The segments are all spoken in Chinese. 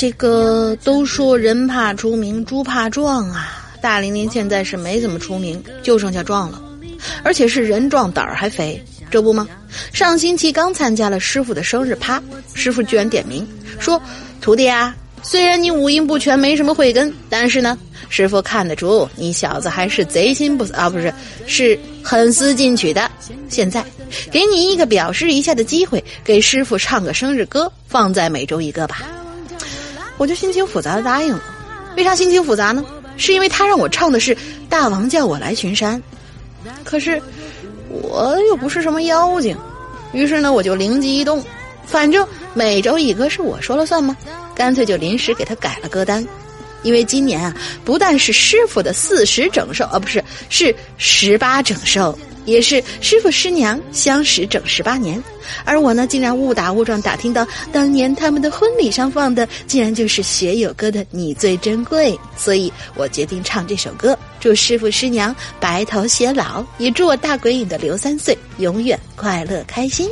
这个都说人怕出名，猪怕壮啊！大玲玲现在是没怎么出名，就剩下壮了，而且是人壮胆儿还肥，这不吗？上星期刚参加了师傅的生日趴，师傅居然点名说：“徒弟啊，虽然你五音不全，没什么慧根，但是呢，师傅看得出你小子还是贼心不死啊，不是，是很思进取的。现在给你一个表示一下的机会，给师傅唱个生日歌，放在每周一个吧。”我就心情复杂的答应了。为啥心情复杂呢？是因为他让我唱的是《大王叫我来巡山》，可是我又不是什么妖精，于是呢，我就灵机一动，反正每周一歌是我说了算吗？干脆就临时给他改了歌单。因为今年啊，不但是师傅的四十整寿，啊，不是，是十八整寿，也是师傅师娘相识整十八年。而我呢，竟然误打误撞打听到，当年他们的婚礼上放的，竟然就是学友哥的《你最珍贵》，所以我决定唱这首歌，祝师傅师娘白头偕老，也祝我大鬼影的刘三岁永远快乐开心。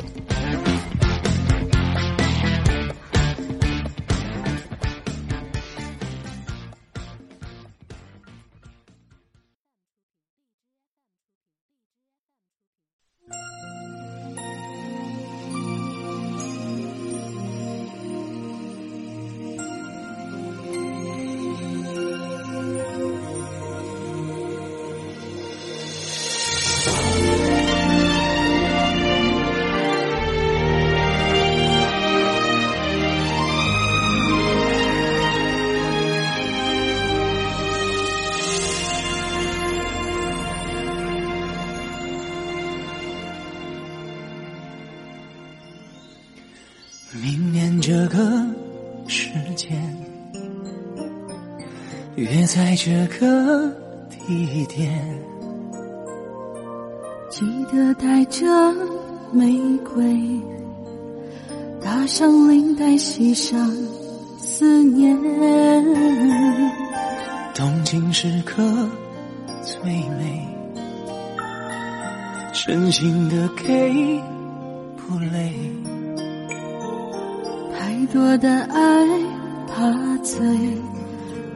这个地点，记得带着玫瑰，打上领带，系上思念。动情时刻最美，真心的给不累。太多的爱怕醉，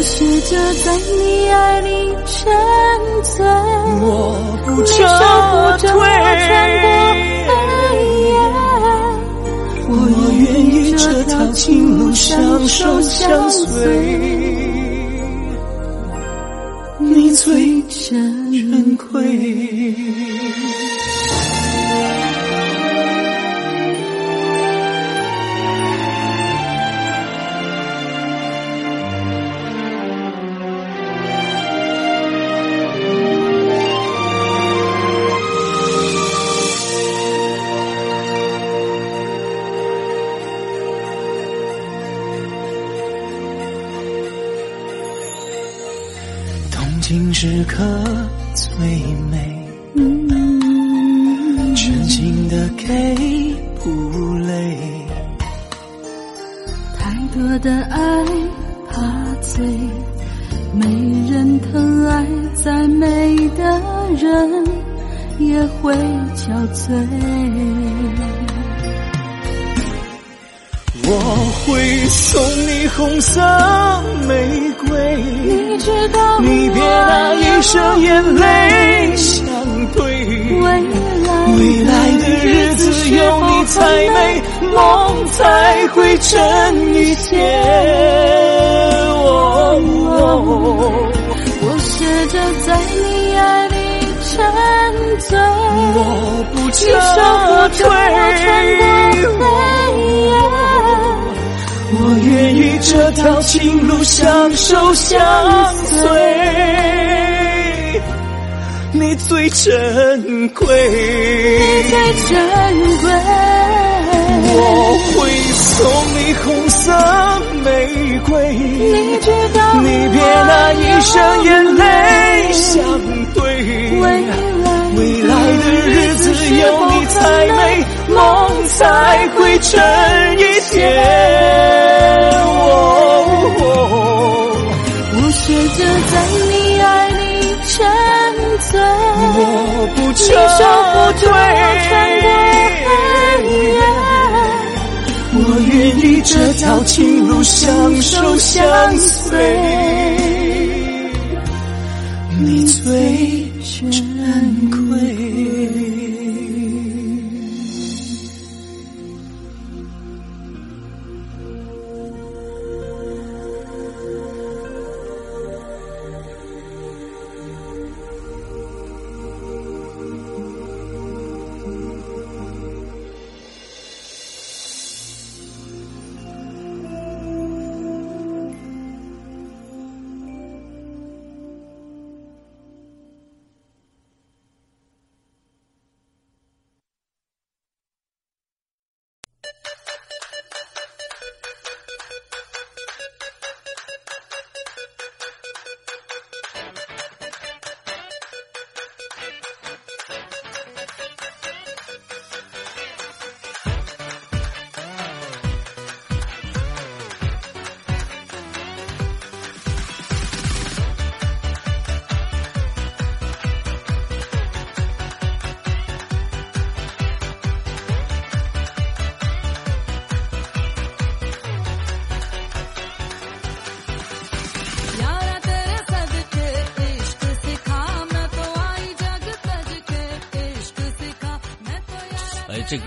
我试着在你爱里沉醉，我不你守护着我穿过黑夜。我愿意这条情路相守相随。你你最珍贵。不撤退。我愿意这条情路相守相随，你最珍贵，你最珍贵。我会送你红色玫瑰，你知道你别拿一生眼泪相对。未来的日子有你才美，梦才会真一些。学着在你爱里沉醉，我不撤退，我愿意这条情路相守相随，你最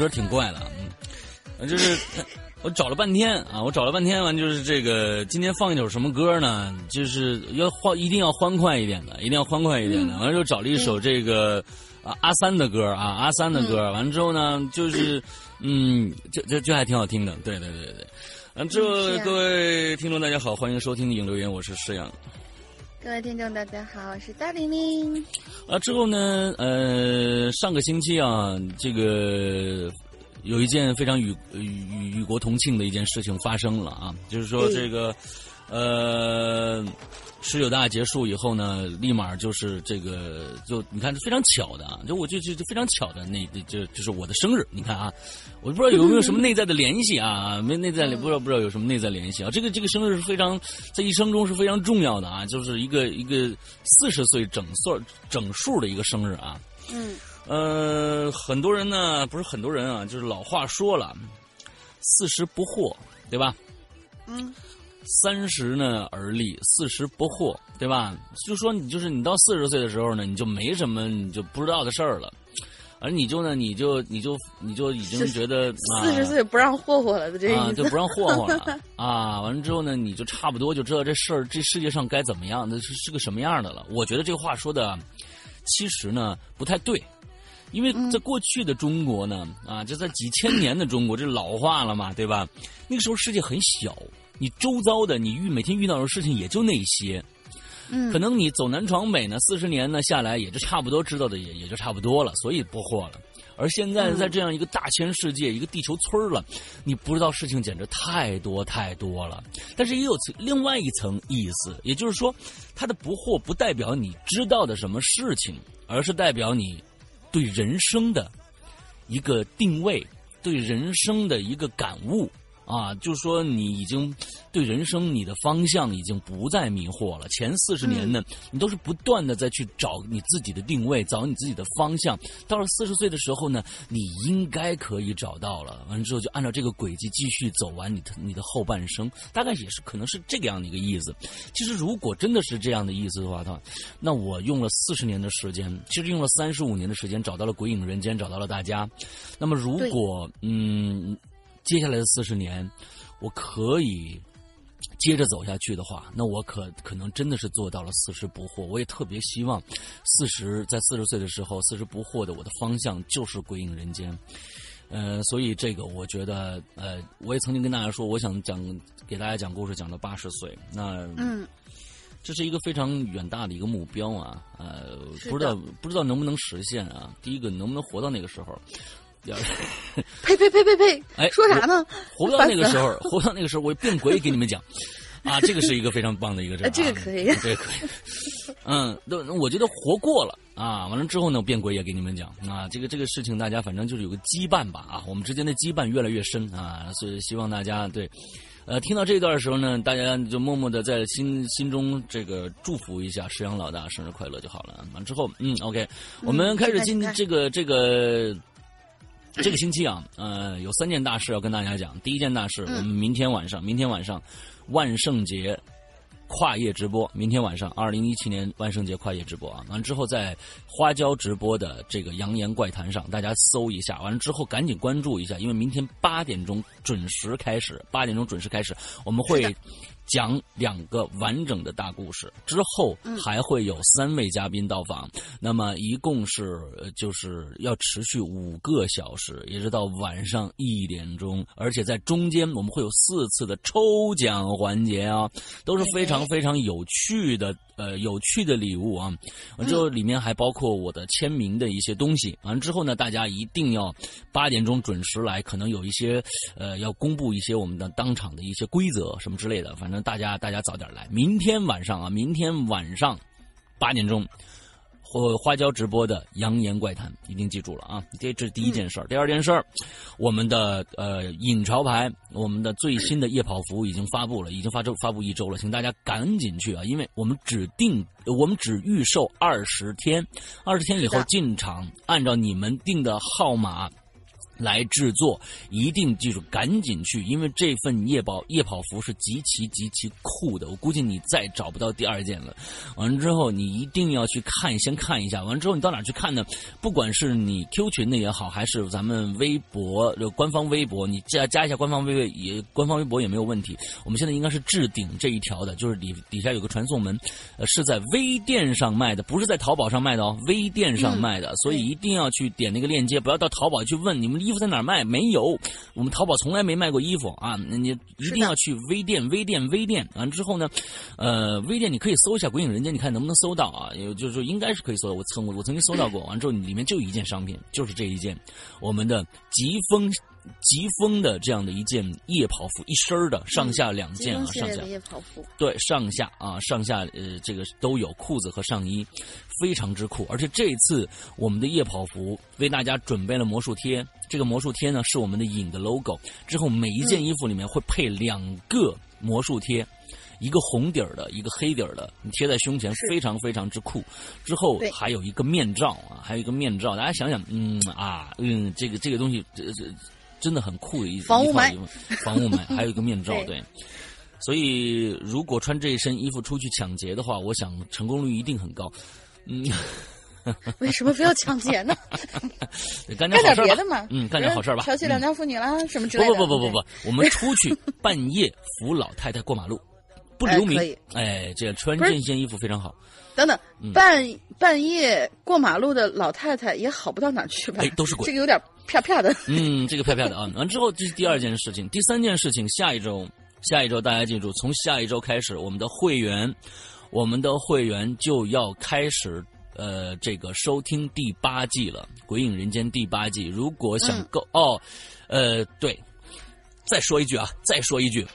歌挺怪的，嗯，就是我找了半天啊，我找了半天完，就是这个今天放一首什么歌呢？就是要欢，一定要欢快一点的，一定要欢快一点的。完了就找了一首这个啊阿三的歌啊，阿三的歌。完了之后呢，就是嗯，这这这还挺好听的，对对对对。嗯，这各位听众大家好，欢迎收听影留言，我是施阳。各位听众大家好，我是大玲玲。啊，之后呢？呃，上个星期啊，这个有一件非常与与与国同庆的一件事情发生了啊，就是说这个呃。十九大结束以后呢，立马就是这个，就你看非常巧的啊，就我就就就非常巧的那就就是我的生日，你看啊，我不知道有没有什么内在的联系啊，没内在不知道不知道有什么内在联系啊，这个这个生日是非常在一生中是非常重要的啊，就是一个一个四十岁整岁整数的一个生日啊，嗯，呃，很多人呢不是很多人啊，就是老话说了，四十不惑，对吧？嗯。三十呢而立，四十不惑，对吧？就说你就是你到四十岁的时候呢，你就没什么你就不知道的事儿了。而你就呢，你就你就你就已经觉得四十岁不让霍霍了的这啊，就不让霍霍了 啊。完了之后呢，你就差不多就知道这事儿这世界上该怎么样，那是是个什么样的了。我觉得这话说的其实呢不太对，因为在过去的中国呢啊，就在几千年的中国，这老化了嘛，对吧？那个时候世界很小，你周遭的你遇每天遇到的事情也就那些。嗯，可能你走南闯北呢，四十年呢下来，也就差不多知道的也也就差不多了，所以不惑了。而现在在这样一个大千世界，一个地球村了，你不知道事情简直太多太多了。但是也有另外一层意思，也就是说，他的不惑不代表你知道的什么事情，而是代表你对人生的一个定位，对人生的一个感悟。啊，就是说你已经对人生你的方向已经不再迷惑了。前四十年呢，你都是不断的在去找你自己的定位，找你自己的方向。到了四十岁的时候呢，你应该可以找到了。完了之后就按照这个轨迹继续走完你的你的后半生，大概也是可能是这个样的一个意思。其实如果真的是这样的意思的话，他那我用了四十年的时间，其实用了三十五年的时间找到了鬼影人间，找到了大家。那么如果嗯。接下来的四十年，我可以接着走下去的话，那我可可能真的是做到了四十不惑。我也特别希望四十在四十岁的时候，四十不惑的我的方向就是归隐人间。呃，所以这个我觉得，呃，我也曾经跟大家说，我想讲给大家讲故事，讲到八十岁。那嗯，这是一个非常远大的一个目标啊，呃，不知道不知道能不能实现啊？第一个，能不能活到那个时候？呸呸呸呸呸！哎，说啥呢？活不到那个时候，活不到那个时候，我变鬼给你们讲啊！这个是一个非常棒的一个事儿，这个可以，这个可以。嗯，那我觉得活过了啊，完了之后呢，变鬼也给你们讲啊。这个这个事情，大家反正就是有个羁绊吧啊，我们之间的羁绊越来越深啊，所以希望大家对，呃，听到这一段的时候呢，大家就默默的在心心中这个祝福一下石阳老大生日快乐就好了。完之后，嗯，OK，我们开始今这个这个。这个星期啊，呃，有三件大事要跟大家讲。第一件大事，我们明天晚上，明天晚上万圣节跨夜直播。明天晚上，二零一七年万圣节跨夜直播啊！完之后，在花椒直播的这个《扬言怪谈》上，大家搜一下。完了之后，赶紧关注一下，因为明天八点钟准时开始，八点钟准时开始，我们会。讲两个完整的大故事之后，还会有三位嘉宾到访。那么一共是就是要持续五个小时，一直到晚上一点钟。而且在中间我们会有四次的抽奖环节啊，都是非常非常有趣的。呃，有趣的礼物啊！完之后里面还包括我的签名的一些东西。完之后呢，大家一定要八点钟准时来，可能有一些呃要公布一些我们的当场的一些规则什么之类的。反正大家大家早点来，明天晚上啊，明天晚上八点钟。或花椒直播的《扬言怪谈》一定记住了啊！这这是第一件事儿。第二件事儿，我们的呃影潮牌，我们的最新的夜跑服已经发布了，已经发周发布一周了，请大家赶紧去啊！因为我们只定，我们只预售二十天，二十天以后进场，按照你们定的号码。来制作，一定记住，赶紧去，因为这份夜跑夜跑服是极其极其酷的，我估计你再找不到第二件了。完了之后，你一定要去看，先看一下。完了之后，你到哪去看呢？不管是你 Q 群的也好，还是咱们微博的官方微博，你加加一下官方微微也官方微博也没有问题。我们现在应该是置顶这一条的，就是底底下有个传送门，呃，是在微店上卖的，不是在淘宝上卖的哦，微店上卖的，所以一定要去点那个链接，不要到淘宝去问你们。衣服在哪儿卖？没有，我们淘宝从来没卖过衣服啊！你一定要去微店，微店，微店。完之后呢，呃，微店你可以搜一下“鬼影人间”，你看能不能搜到啊？有就是说应该是可以搜到。我曾我曾经搜到过。完之后里面就一件商品，就是这一件，我们的疾风。疾风的这样的一件夜跑服，一身的上下两件啊，上下夜跑服，对，上下啊，上下呃，这个都有裤子和上衣，非常之酷。而且这次我们的夜跑服为大家准备了魔术贴，这个魔术贴呢是我们的影的 logo。之后每一件衣服里面会配两个魔术贴，一个红底儿的，一个黑底儿的，你贴在胸前，非常非常之酷。之后还有一个面罩啊，还有一个面罩，大家想想，嗯啊，嗯，这个这个东西，这这。真的很酷的一防雾霾，防雾霾，还有一个面罩，对。所以如果穿这一身衣服出去抢劫的话，我想成功率一定很高。嗯，为什么非要抢劫呢？干 干点别的嘛，嗯，干点好事吧。调戏良家妇女啦，什么之不类的。不不不不不，我们出去半夜扶老太太过马路，不留名哎这穿不是这件衣服非常好。等等，嗯半半夜过马路的老太太也好不到哪儿去吧？哎都是鬼这个有点啪啪 的。嗯，这个票票的啊。完之后，这是第二件事情。第三件事情，下一周，下一周大家记住，从下一周开始，我们的会员，我们的会员就要开始呃，这个收听第八季了，《鬼影人间》第八季。如果想嗯购、哦，呃，对，再说一句啊，再说一句。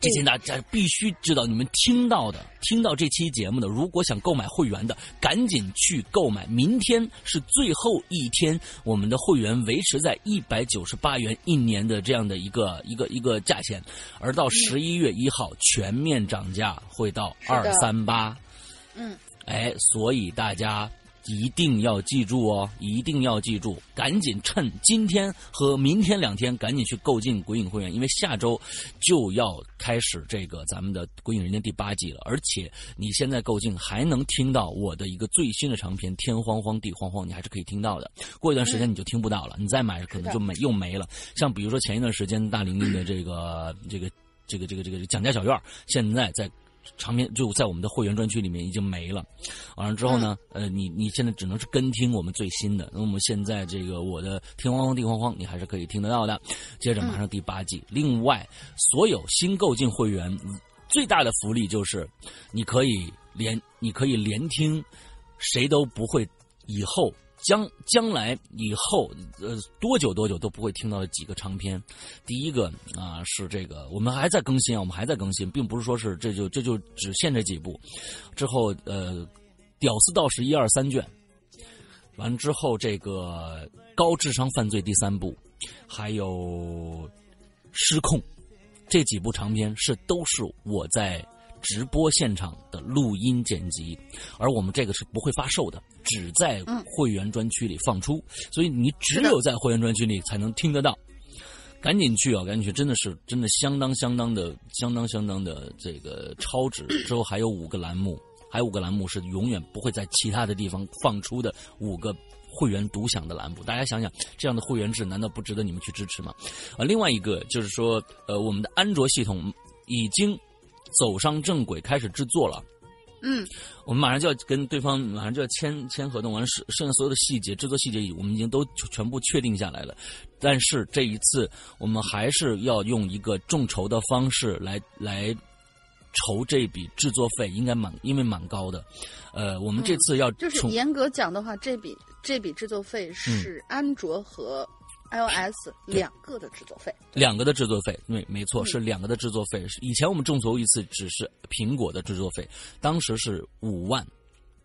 这些大家必须知道，你们听到的、听到这期节目的，如果想购买会员的，赶紧去购买。明天是最后一天，我们的会员维持在一百九十八元一年的这样的一个一个一个价钱，而到十一月一号全面涨价，会到二三八。嗯，哎，所以大家一定要记住哦，一定要记住，赶紧趁今天和明天两天，赶紧去购进鬼影会员，因为下周就要开始这个咱们的《鬼影人间》第八季了，而且你现在购进还能听到我的一个最新的长篇《天荒荒地荒荒》，你还是可以听到的。过一段时间你就听不到了，你再买可能就没又没了。像比如说前一段时间大玲玲的这个这个这个这个这个蒋家小院，现在在。长篇就在我们的会员专区里面已经没了，完了之后呢，呃，你你现在只能是跟听我们最新的。那我们现在这个我的天荒荒地荒荒，你还是可以听得到的。接着马上第八季，另外所有新购进会员最大的福利就是，你可以连你可以连听，谁都不会以后。将将来以后，呃，多久多久都不会听到的几个长篇。第一个啊、是这个，我们还在更新啊，我们还在更新，并不是说是这就这就只限这几部。之后呃，屌丝道士一二三卷，完之后这个高智商犯罪第三部，还有失控这几部长篇是都是我在直播现场的录音剪辑，而我们这个是不会发售的，只在会员专区里放出，所以你只有在会员专区里才能听得到。赶紧去啊！赶紧去，真的是真的相当相当的相当相当的这个超值。之后还有五个栏目，还有五个栏目是永远不会在其他的地方放出的五个会员独享的栏目。大家想想，这样的会员制难道不值得你们去支持吗？啊，另外一个就是说，呃，我们的安卓系统已经走上正轨，开始制作了。嗯，我们马上就要跟对方马上就要签签合同，完了剩剩下所有的细节、制作细节，我们已经都全部确定下来了。但是这一次，我们还是要用一个众筹的方式来来筹这笔制作费，应该蛮因为蛮高的。呃，我们这次要从就是严格讲的话，这笔这笔制作费是安卓和 iOS 两个的制作费。两个的制作费，对，没错，是两个的制作费。以前我们众筹一次只是苹果的制作费，当时是五万，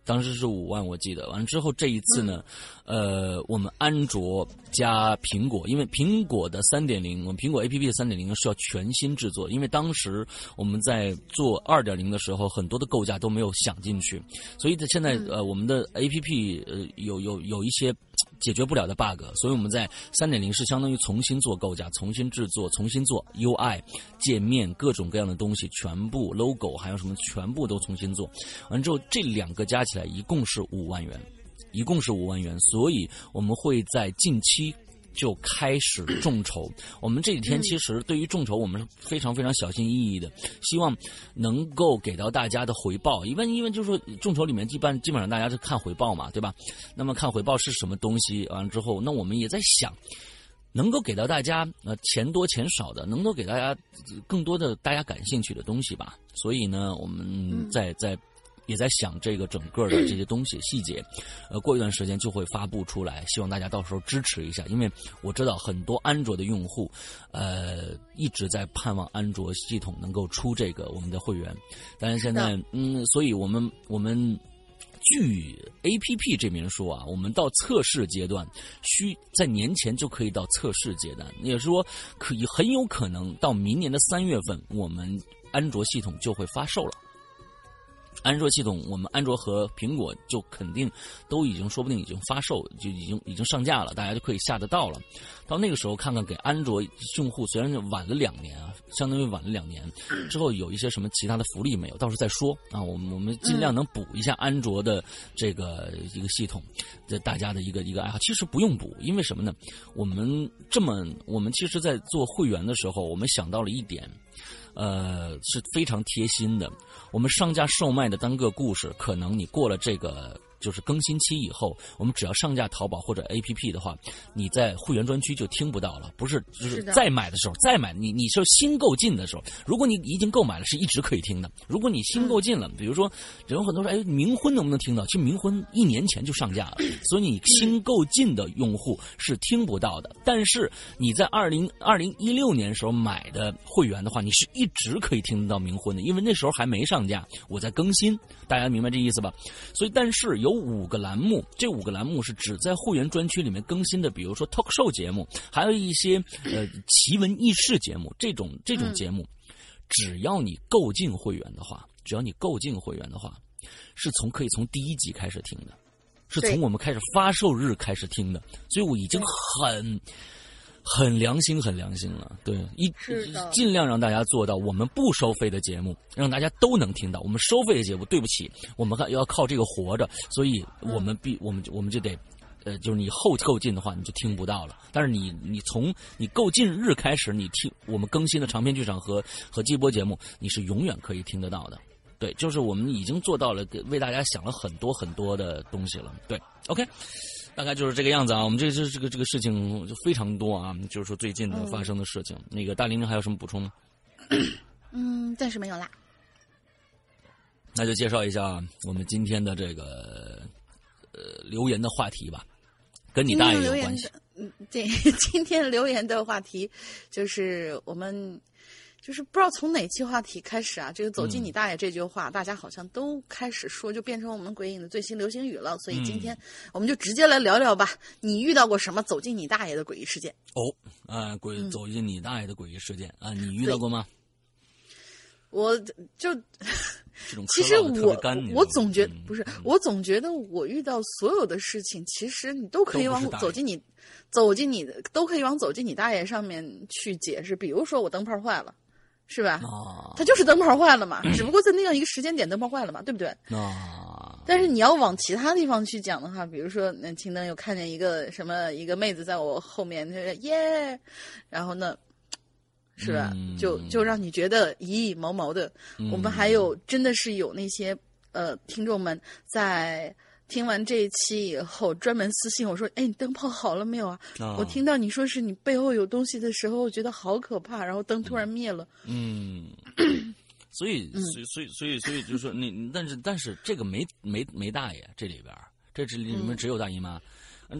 当时是五万，我记得。完了之后这一次呢，呃，我们安卓加苹果，因为苹果的三点零，我们苹果 A P P 的三点零是要全新制作，因为当时我们在做二点零的时候，很多的构架都没有想进去，所以现在呃，我们的 A P P 呃有有有一些。解决不了的 bug，所以我们在三点零是相当于重新做构架、重新制作、重新做 UI 界面，各种各样的东西，全部 logo 还有什么全部都重新做。完之后，这两个加起来一共是五万元，一共是五万元，所以我们会在近期。就开始众筹。我们这几天其实对于众筹，我们是非常非常小心翼翼的，希望能够给到大家的回报。因为因为就是说众筹里面，一般基本上大家是看回报嘛，对吧？那么看回报是什么东西？完了之后，那我们也在想。能够给到大家呃钱多钱少的，能够给大家更多的大家感兴趣的东西吧。所以呢，我们在在也在想这个整个的这些东西细节，呃，过一段时间就会发布出来，希望大家到时候支持一下。因为我知道很多安卓的用户，呃，一直在盼望安卓系统能够出这个我们的会员，但是现在嗯，所以我们我们。据 A P P 这边说啊，我们到测试阶段，需在年前就可以到测试阶段，也是说，可以很有可能到明年的三月份，我们安卓系统就会发售了。安卓系统，我们安卓和苹果就肯定都已经说不定已经发售，就已经已经上架了，大家就可以下得到了。到那个时候，看看给安卓用户虽然晚了两年啊，相当于晚了两年之后有一些什么其他的福利没有，到时候再说啊。我们我们尽量能补一下安卓的这个一个系统，这大家的一个一个爱好。其实不用补，因为什么呢？我们这么我们其实，在做会员的时候，我们想到了一点。呃，是非常贴心的。我们商家售卖的单个故事，可能你过了这个。就是更新期以后，我们只要上架淘宝或者 APP 的话，你在会员专区就听不到了。不是，就是再买的时候，再买你你是新购进的时候，如果你已经购买了，是一直可以听的。如果你新购进了，比如说有很多说，哎，冥婚能不能听到？其实冥婚一年前就上架了，所以你新购进的用户是听不到的。但是你在二零二零一六年时候买的会员的话，你是一直可以听得到冥婚的，因为那时候还没上架，我在更新，大家明白这意思吧？所以，但是有。五个栏目，这五个栏目是只在会员专区里面更新的，比如说 talk show 节目，还有一些呃奇闻异事节目。这种这种节目，只要你购进会员的话，只要你购进会员的话，是从可以从第一集开始听的，是从我们开始发售日开始听的，所以我已经很。很良心，很良心了。对，一尽量让大家做到我们不收费的节目，让大家都能听到。我们收费的节目，对不起，我们还要靠这个活着，所以我们必我们我们就得，呃，就是你后购进的话，你就听不到了。但是你你从你购进日开始，你听我们更新的长篇剧场和和季播节目，你是永远可以听得到的。对，就是我们已经做到了，给为大家想了很多很多的东西了。对，OK。大概就是这个样子啊，我们这这这个这个事情就非常多啊，就是说最近的发生的事情。那个大玲玲还有什么补充吗？嗯，暂时没有啦。那就介绍一下我们今天的这个呃留言的话题吧，跟你大爷有关系。嗯，对，今天留言的话题就是我们。就是不知道从哪期话题开始啊，这个“走进你大爷”这句话，大家好像都开始说，就变成我们鬼影的最新流行语了。所以今天我们就直接来聊聊吧。你遇到过什么“走进你大爷”的诡异事件？哦，啊，鬼走进你大爷的诡异事件啊，你遇到过吗？我就 其实我我总觉得不是，我总觉得我遇到所有的事情，其实你都可以往走进你走进你的都可以往走进你大爷上面去解释。比如说我灯泡坏了。是吧？它就是灯泡坏了嘛，只不过在那样一个时间点灯泡坏了嘛，对不对？啊！但是你要往其他地方去讲的话，比如说，那青灯又看见一个什么一个妹子在我后面，耶，然后呢，是吧？就就让你觉得咦毛毛的。我们还有真的是有那些呃听众们在。听完这一期以后，专门私信我说：“哎，你灯泡好了没有啊？”我听到你说是你背后有东西的时候，我觉得好可怕。然后灯突然灭了。嗯，所以，所以，所以，所以，所以，就是说，你，但是，但是，这个没没没大爷这里边，这这里面只有大姨妈。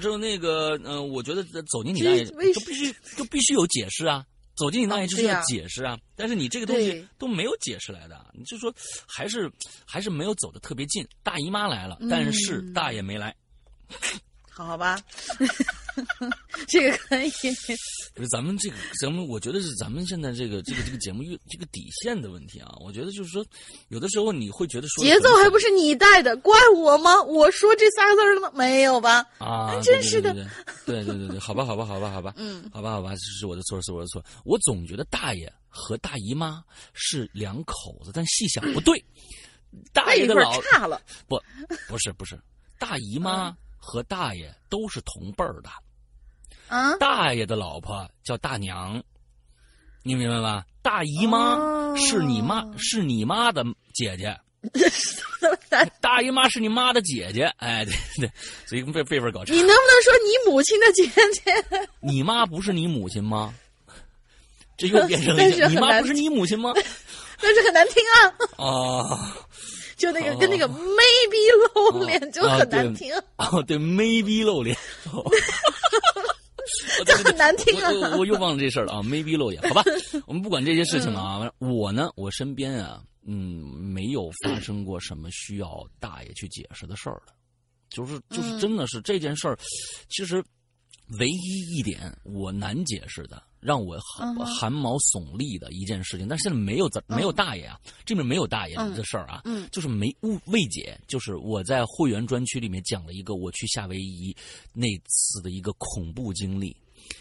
之后那个，嗯，我觉得走进你大爷就必须就必须有解释啊。走进你那里就是要解释啊，但是你这个东西都没有解释来的，你就说还是还是没有走的特别近。大姨妈来了，但是大爷没来。好吧，这个可以。不是咱们这个，咱们我觉得是咱们现在这个这个这个节目越这个底线的问题啊。我觉得就是说，有的时候你会觉得说节奏还不是你带的，怪我吗？我说这三个字儿了吗？没有吧？啊，真是的。对对对对，好吧好吧好吧好吧，嗯，好吧好吧，这是我的错是我的错。我总觉得大爷和大姨妈是两口子，但细想不对，大爷的老差了。不，不是不是，大姨妈。和大爷都是同辈儿的，啊，大爷的老婆叫大娘，你明白吧？大姨妈是你妈，是你妈的姐姐，大姨妈是你妈的姐姐，哎，对对，所以辈辈分搞差。你能不能说你母亲的姐姐？你妈不是你母亲吗？这又变成了你妈不是你母亲吗？但是很难听啊！啊。就那个跟那个 maybe 露脸就很难听。哦，对 maybe 露脸，就很难听啊！我我又忘了这事儿了啊，maybe 露脸，好吧，我们不管这些事情了啊。我呢，我身边啊，嗯，没有发生过什么需要大爷去解释的事儿的，就是就是真的是这件事儿，其实唯一一点我难解释的，让我汗汗毛耸立的一件事情，但是现在没有没有大爷啊，这边没有大爷的事儿啊，嗯，就是没未解，就是我在会员专区里面讲了一个我去夏威夷那次的一个恐怖经历。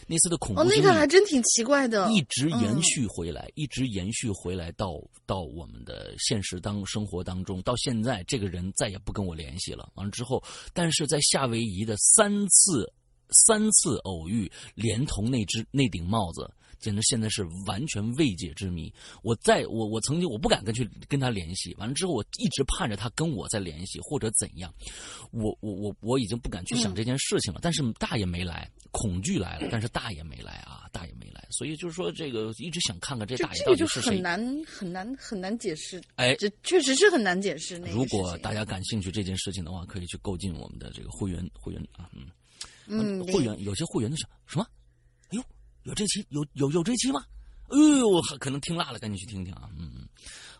那次的恐怖哦，那个还真挺奇怪的，一直延续回来，一直延续回来到到我们的现实当生活当中，到现在这个人再也不跟我联系了。完了之后，但是在夏威夷的三次三次偶遇，连同那只那顶帽子。简直现在是完全未解之谜。我在我我曾经我不敢跟去跟他联系，完了之后我一直盼着他跟我再联系或者怎样。我我我我已经不敢去想这件事情了。但是大爷没来，恐惧来了，但是大爷没来啊，大爷没来。所以就是说，这个一直想看看这大爷到底是谁。很难很难很难解释。哎，这确实是很难解释。如果大家感兴趣这件事情的话，可以去购进我们的这个会员会员啊，嗯嗯，会员有些会员的是什么？哎呦有这期有有有这期吗？哎呦，可能听辣了，赶紧去听听啊！嗯嗯，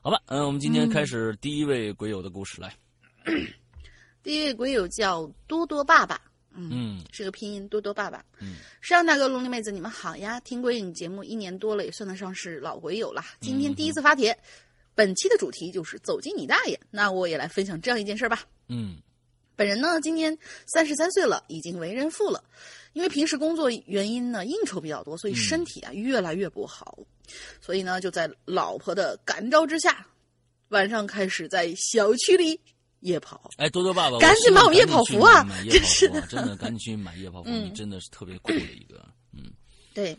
好吧，嗯，我们今天开始第一位鬼友的故事来。第一位鬼友叫多多爸爸，嗯，是个拼音多多爸爸。嗯，山大哥、龙鳞妹子，你们好呀！听鬼影节目一年多了，也算得上是老鬼友了。今天第一次发帖，本期的主题就是走进你大爷。那我也来分享这样一件事吧。嗯，本人呢今年三十三岁了，已经为人父了。因为平时工作原因呢，应酬比较多，所以身体啊越来越不好，所以呢就在老婆的感召之下，晚上开始在小区里夜跑。哎，多多爸爸，赶紧买我们夜跑服啊！真是的，真的赶紧去买夜跑服，你真的是特别酷的一个。嗯，对，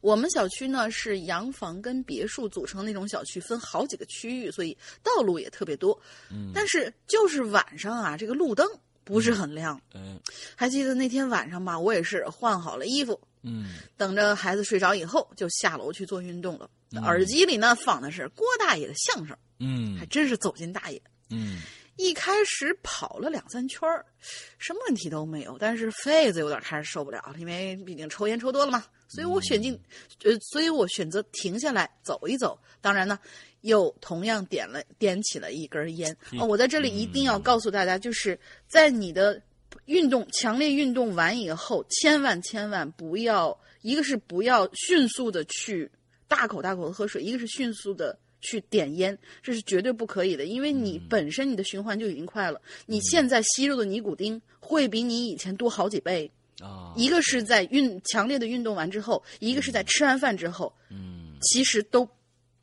我们小区呢是洋房跟别墅组成那种小区，分好几个区域，所以道路也特别多。嗯，但是就是晚上啊，这个路灯。不是很亮，嗯，还记得那天晚上吧，我也是换好了衣服，嗯，等着孩子睡着以后，就下楼去做运动了。耳机里呢放的是郭大爷的相声，嗯，还真是走进大爷，嗯，一开始跑了两三圈儿什么问题都没有，但是肺子有点开始受不了了，因为毕竟抽烟抽多了嘛，所以我选进，呃，所以我选择停下来走一走。当然呢。又同样点了点起了一根烟哦！我在这里一定要告诉大家，就是在你的运动强烈运动完以后，千万千万不要，一个是不要迅速的去大口大口的喝水，一个是迅速的去点烟，这是绝对不可以的，因为你本身你的循环就已经快了，你现在吸入的尼古丁会比你以前多好几倍啊！一个是在运强烈的运动完之后，一个是在吃完饭之后，嗯，其实都。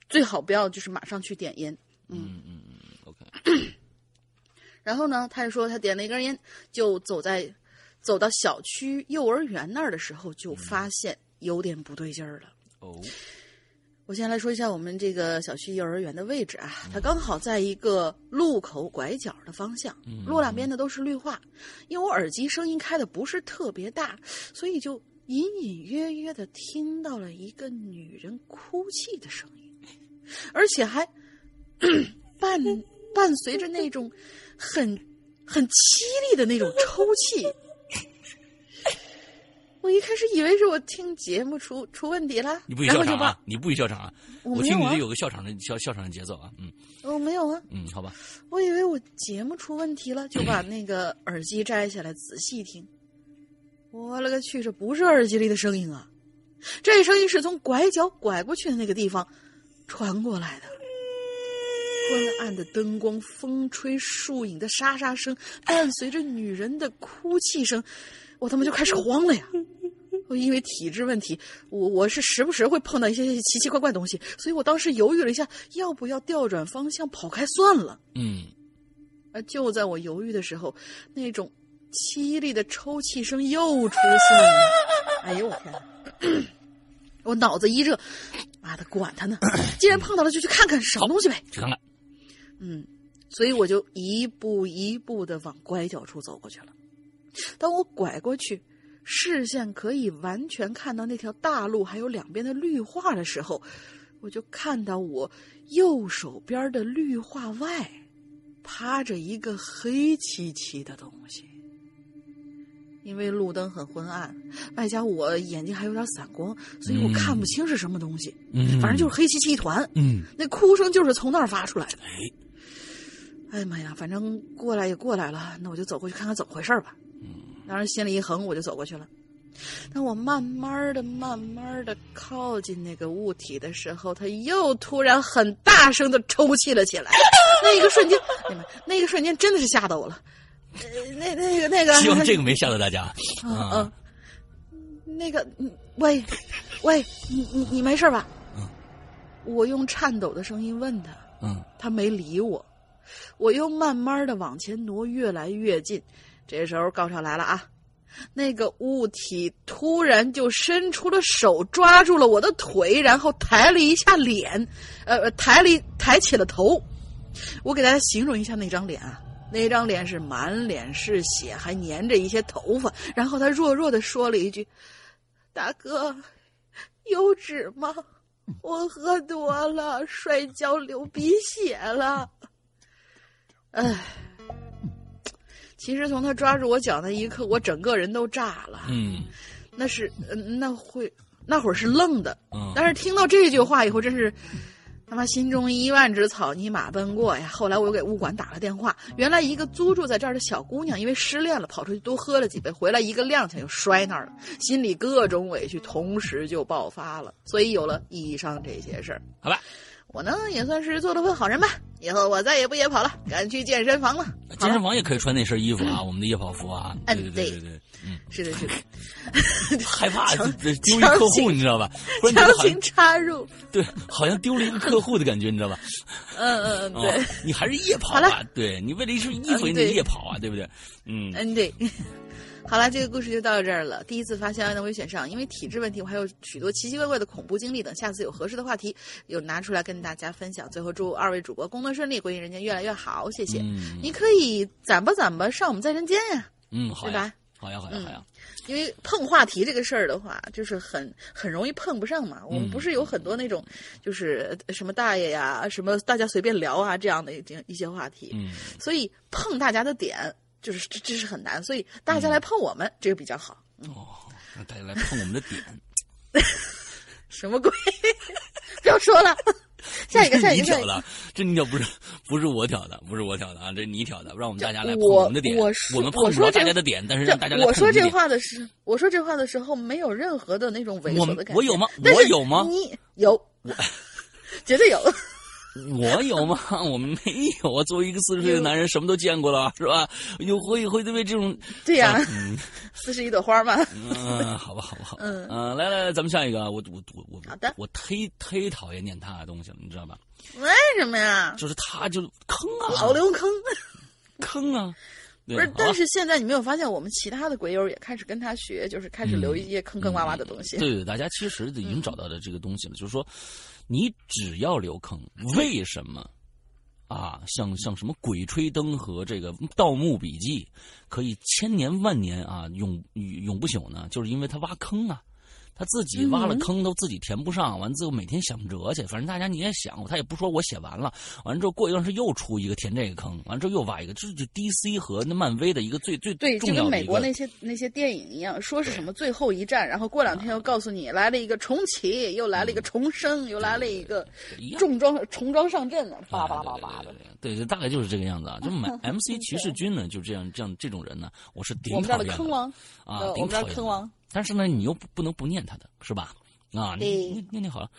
最好不要就是马上去点烟，嗯嗯嗯，OK。然后呢，他就说他点了一根烟，就走在走到小区幼儿园那儿的时候，就发现有点不对劲儿了。哦，我先来说一下我们这个小区幼儿园的位置啊，它刚好在一个路口拐角的方向，路两边的都是绿化。因为我耳机声音开的不是特别大，所以就隐隐约约的听到了一个女人哭泣的声音。而且还伴伴随着那种很很凄厉的那种抽泣，我一开始以为是我听节目出出问题了，你不许笑场啊！你不许笑场啊！我听你这有个笑场的笑笑场的节奏啊！嗯，我没有啊。嗯，好吧。我以为我节目出问题了，就把 那个耳机摘下来仔细听。我勒个去，这不是耳机里的声音啊！这声音是从拐角拐过去的那个地方。传过来的昏暗的灯光、风吹树影的沙沙声，伴随着女人的哭泣声，我他妈就开始慌了呀！我因为体质问题，我我是时不时会碰到一些奇奇怪怪东西，所以我当时犹豫了一下，要不要调转方向跑开算了。嗯，而就在我犹豫的时候，那种凄厉的抽泣声又出现了。哎呦我天！我脑子一热。妈的，管他呢！既然碰到了，就去看看什么东西呗。去看看。嗯，所以我就一步一步的往拐角处走过去了。当我拐过去，视线可以完全看到那条大路还有两边的绿化的时候，我就看到我右手边的绿化外趴着一个黑漆漆的东西。因为路灯很昏暗，外加我眼睛还有点散光，所以我看不清是什么东西。嗯，反正就是黑漆漆一团。嗯，那哭声就是从那儿发出来的。哎，哎呀妈呀，反正过来也过来了，那我就走过去看看怎么回事吧。嗯，当时心里一横，我就走过去了。当我慢慢的、慢慢的靠近那个物体的时候，它又突然很大声的抽泣了起来。那一个瞬间，你们那个瞬间真的是吓到我了。那那个那个，希望这个 没吓到大家。嗯嗯，那个，喂，喂，你你你没事吧？嗯。我用颤抖的声音问他。嗯。他没理我。我又慢慢的往前挪，越来越近。这时候高潮来了啊！那个物体突然就伸出了手，抓住了我的腿，然后抬了一下脸，呃，抬了抬起了头。我给大家形容一下那张脸啊，那张脸是满脸是血，还粘着一些头发。然后他弱弱的说了一句：“大哥，有纸吗？我喝多了，摔跤流鼻血了。”唉。其实从他抓住我脚那一刻，我整个人都炸了。嗯，那是，那会那会儿是愣的。嗯，但是听到这句话以后，真是他妈心中一万只草泥马奔过呀。后来我又给物管打了电话，原来一个租住在这儿的小姑娘因为失恋了，跑出去多喝了几杯，回来一个踉跄就摔那儿了，心里各种委屈同时就爆发了，所以有了以上这些事儿。好吧。我呢也算是做了份好人吧，以后我再也不夜跑了，赶去健身房了。健身房也可以穿那身衣服啊，我们的夜跑服啊。嗯对对对对，嗯，是的，是的。害怕丢一客户，你知道吧？强行插入。对，好像丢了一个客户的感觉，你知道吧？嗯嗯嗯，对。你还是夜跑吧，对你为了一身衣服你得夜跑啊，对不对？嗯嗯对。好了，这个故事就到这儿了。第一次发现能未选上，因为体质问题，我还有许多奇奇怪怪的恐怖经历等。下次有合适的话题，有拿出来跟大家分享。最后祝二位主播工作顺利，归隐人间越来越好，谢谢。嗯，你可以攒吧攒吧上我们在人间呀。嗯，好吧，好呀，好呀，好呀。因为碰话题这个事儿的话，就是很很容易碰不上嘛。我们不是有很多那种，就是什么大爷呀，什么大家随便聊啊这样的一一些话题。嗯，所以碰大家的点。就是这这是很难，所以大家来碰我们，这个比较好。哦，让大家来碰我们的点，什么鬼？不要说了，下一个，下一个。你挑的，这你挑不是不是我挑的，不是我挑的啊，这你挑的，让我们大家来碰我们的点。我我们碰不着大家的点，但是让大家来我说这话的时，我说这话的时候没有任何的那种猥琐的感觉。我有吗？我有吗？你有，我绝对有。我有吗？我们没有啊！作为一个四十岁的男人，什么都见过了，是吧？有会会对这种对呀，四十一朵花嘛。嗯，好吧，好吧，好。嗯嗯，来来来，咱们下一个。我我我我好的，我忒忒讨厌念他的东西了，你知道吧？为什么呀？就是他就坑啊，老留坑，坑啊！不是，但是现在你没有发现，我们其他的鬼友也开始跟他学，就是开始留一些坑坑洼洼的东西。对对，大家其实已经找到了这个东西了，就是说。你只要留坑，为什么啊？像像什么《鬼吹灯》和这个《盗墓笔记》，可以千年万年啊，永永不朽呢？就是因为他挖坑啊。他自己挖了坑都自己填不上，完之后每天想辙去，反正大家你也想，他也不说我写完了，完了之后过一段时间又出一个填这个坑，完了之后又挖一个，这就 DC 和那漫威的一个最最对，就跟美国那些那些电影一样，说是什么最后一战，然后过两天又告诉你来了一个重启，又来了一个重生，又来了一个重装重装上阵的，叭叭叭叭的，对，大概就是这个样子啊。就 买 MC 骑士军呢，就这样这样这种人呢，我是顶讨厌的坑王啊，我们这坑王。但是呢，你又不不能不念他的是吧？啊，念念念好了。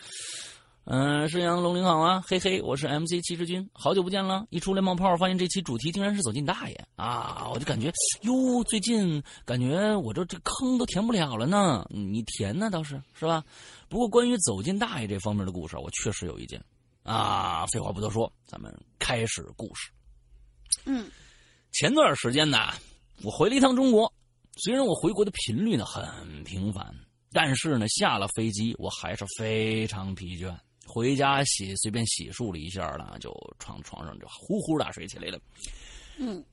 嗯，沈阳龙鳞好啊，嘿嘿，我是 MC 七十军，好久不见了。一出来冒泡，发现这期主题竟然是走进大爷啊！我就感觉哟，最近感觉我这这坑都填不了了呢。你填呢倒是是吧？不过关于走进大爷这方面的故事，我确实有意见啊。废话不多说，咱们开始故事。嗯，前段时间呢，我回了一趟中国。虽然我回国的频率呢很频繁，但是呢下了飞机我还是非常疲倦。回家洗随便洗漱了一下呢，就床床上就呼呼大睡起来了。嗯，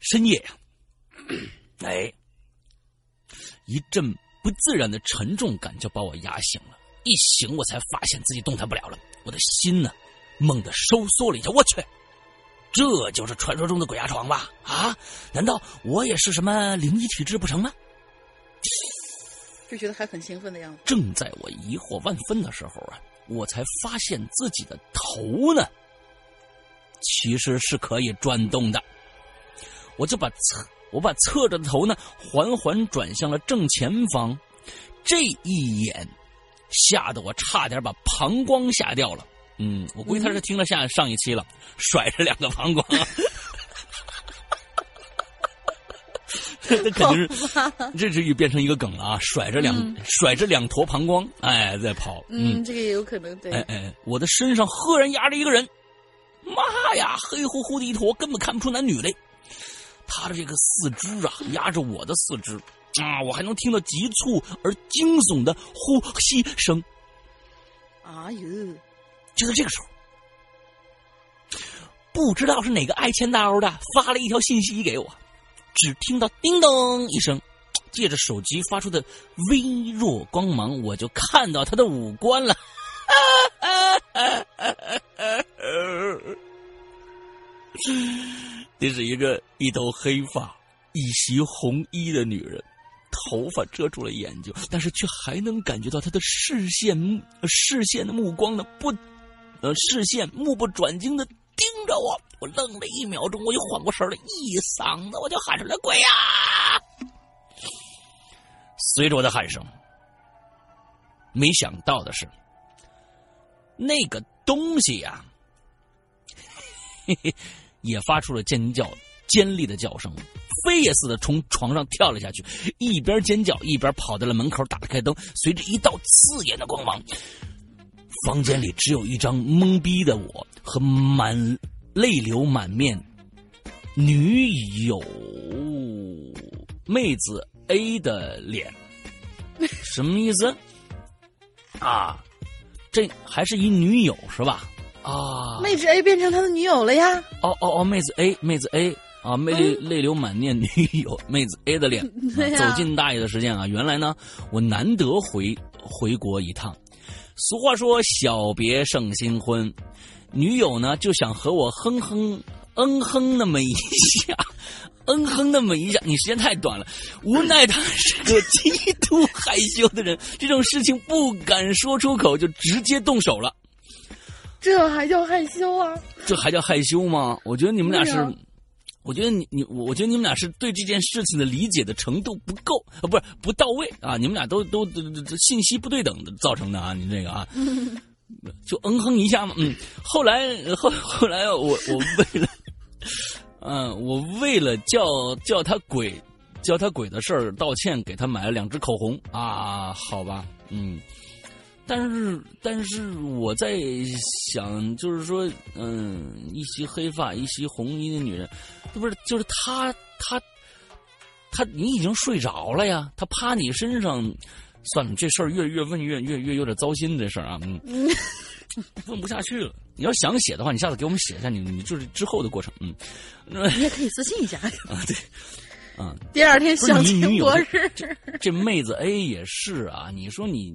深夜呀，哎，一阵不自然的沉重感就把我压醒了。一醒我才发现自己动弹不了了，我的心呢猛地收缩了一下。我去！这就是传说中的鬼压床吧？啊？难道我也是什么灵异体质不成吗？就觉得还很兴奋的样子。正在我疑惑万分的时候啊，我才发现自己的头呢，其实是可以转动的。我就把侧我把侧着的头呢缓缓转向了正前方，这一眼吓得我差点把膀胱吓掉了。嗯，我估计他是听了下上一期了，甩着两个膀胱。这肯定是，这这又变成一个梗了啊！甩着两甩着两坨膀胱，哎，在跑。嗯，这个也有可能对。哎哎，我的身上赫然压着一个人，妈呀，黑乎乎的一坨，根本看不出男女来。他的这个四肢啊，压着我的四肢啊，我还能听到急促而惊悚的呼吸声。哎呦！就在这个时候，不知道是哪个爱签大欧的发了一条信息给我。只听到叮咚一声，借着手机发出的微弱光芒，我就看到他的五官了。这是一个一头黑发、一袭红衣的女人，头发遮住了眼睛，但是却还能感觉到她的视线、视线的目光呢，不，呃，视线目不转睛的。盯着我，我愣了一秒钟，我就缓过神来，一嗓子我就喊出来：“鬼呀！”随着我的喊声，没想到的是，那个东西呀，嘿嘿，也发出了尖叫、尖利的叫声，飞也似的从床上跳了下去，一边尖叫一边跑到了门口，打开灯，随着一道刺眼的光芒。房间里只有一张懵逼的我和满泪流满面女友妹子 A 的脸，什么意思？啊，这还是一女友是吧？啊，妹子 A 变成他的女友了呀？哦哦哦，妹子 A，妹子 A 啊，妹泪泪流满面女友妹子 A 的脸，走进大爷的时间啊，原来呢，我难得回回国一趟。俗话说“小别胜新婚”，女友呢就想和我哼哼嗯哼那么一下，嗯哼那么一下。你时间太短了，无奈他是个极度害羞的人，这种事情不敢说出口，就直接动手了。这还叫害羞啊？这还叫害羞吗？我觉得你们俩是。我觉得你你，我觉得你们俩是对这件事情的理解的程度不够啊，不是不到位啊，你们俩都都信息不对等的造成的啊，你这个啊，就嗯哼一下嘛，嗯，后来后后来我我为了，嗯，我为了叫叫他鬼叫他鬼的事儿道歉，给他买了两支口红啊，好吧，嗯。但是，但是我在想，就是说，嗯，一袭黑发、一袭红衣的女人，不是，就是她，她，她，你已经睡着了呀，她趴你身上，算了，这事儿越越问越越越有点糟心，这事儿啊，嗯，问不下去了。你要想写的话，你下次给我们写一下，你你就是之后的过程，嗯，你也可以私信一下。啊，对，啊，第二天相亲博士，这妹子 A 也是啊，你说你。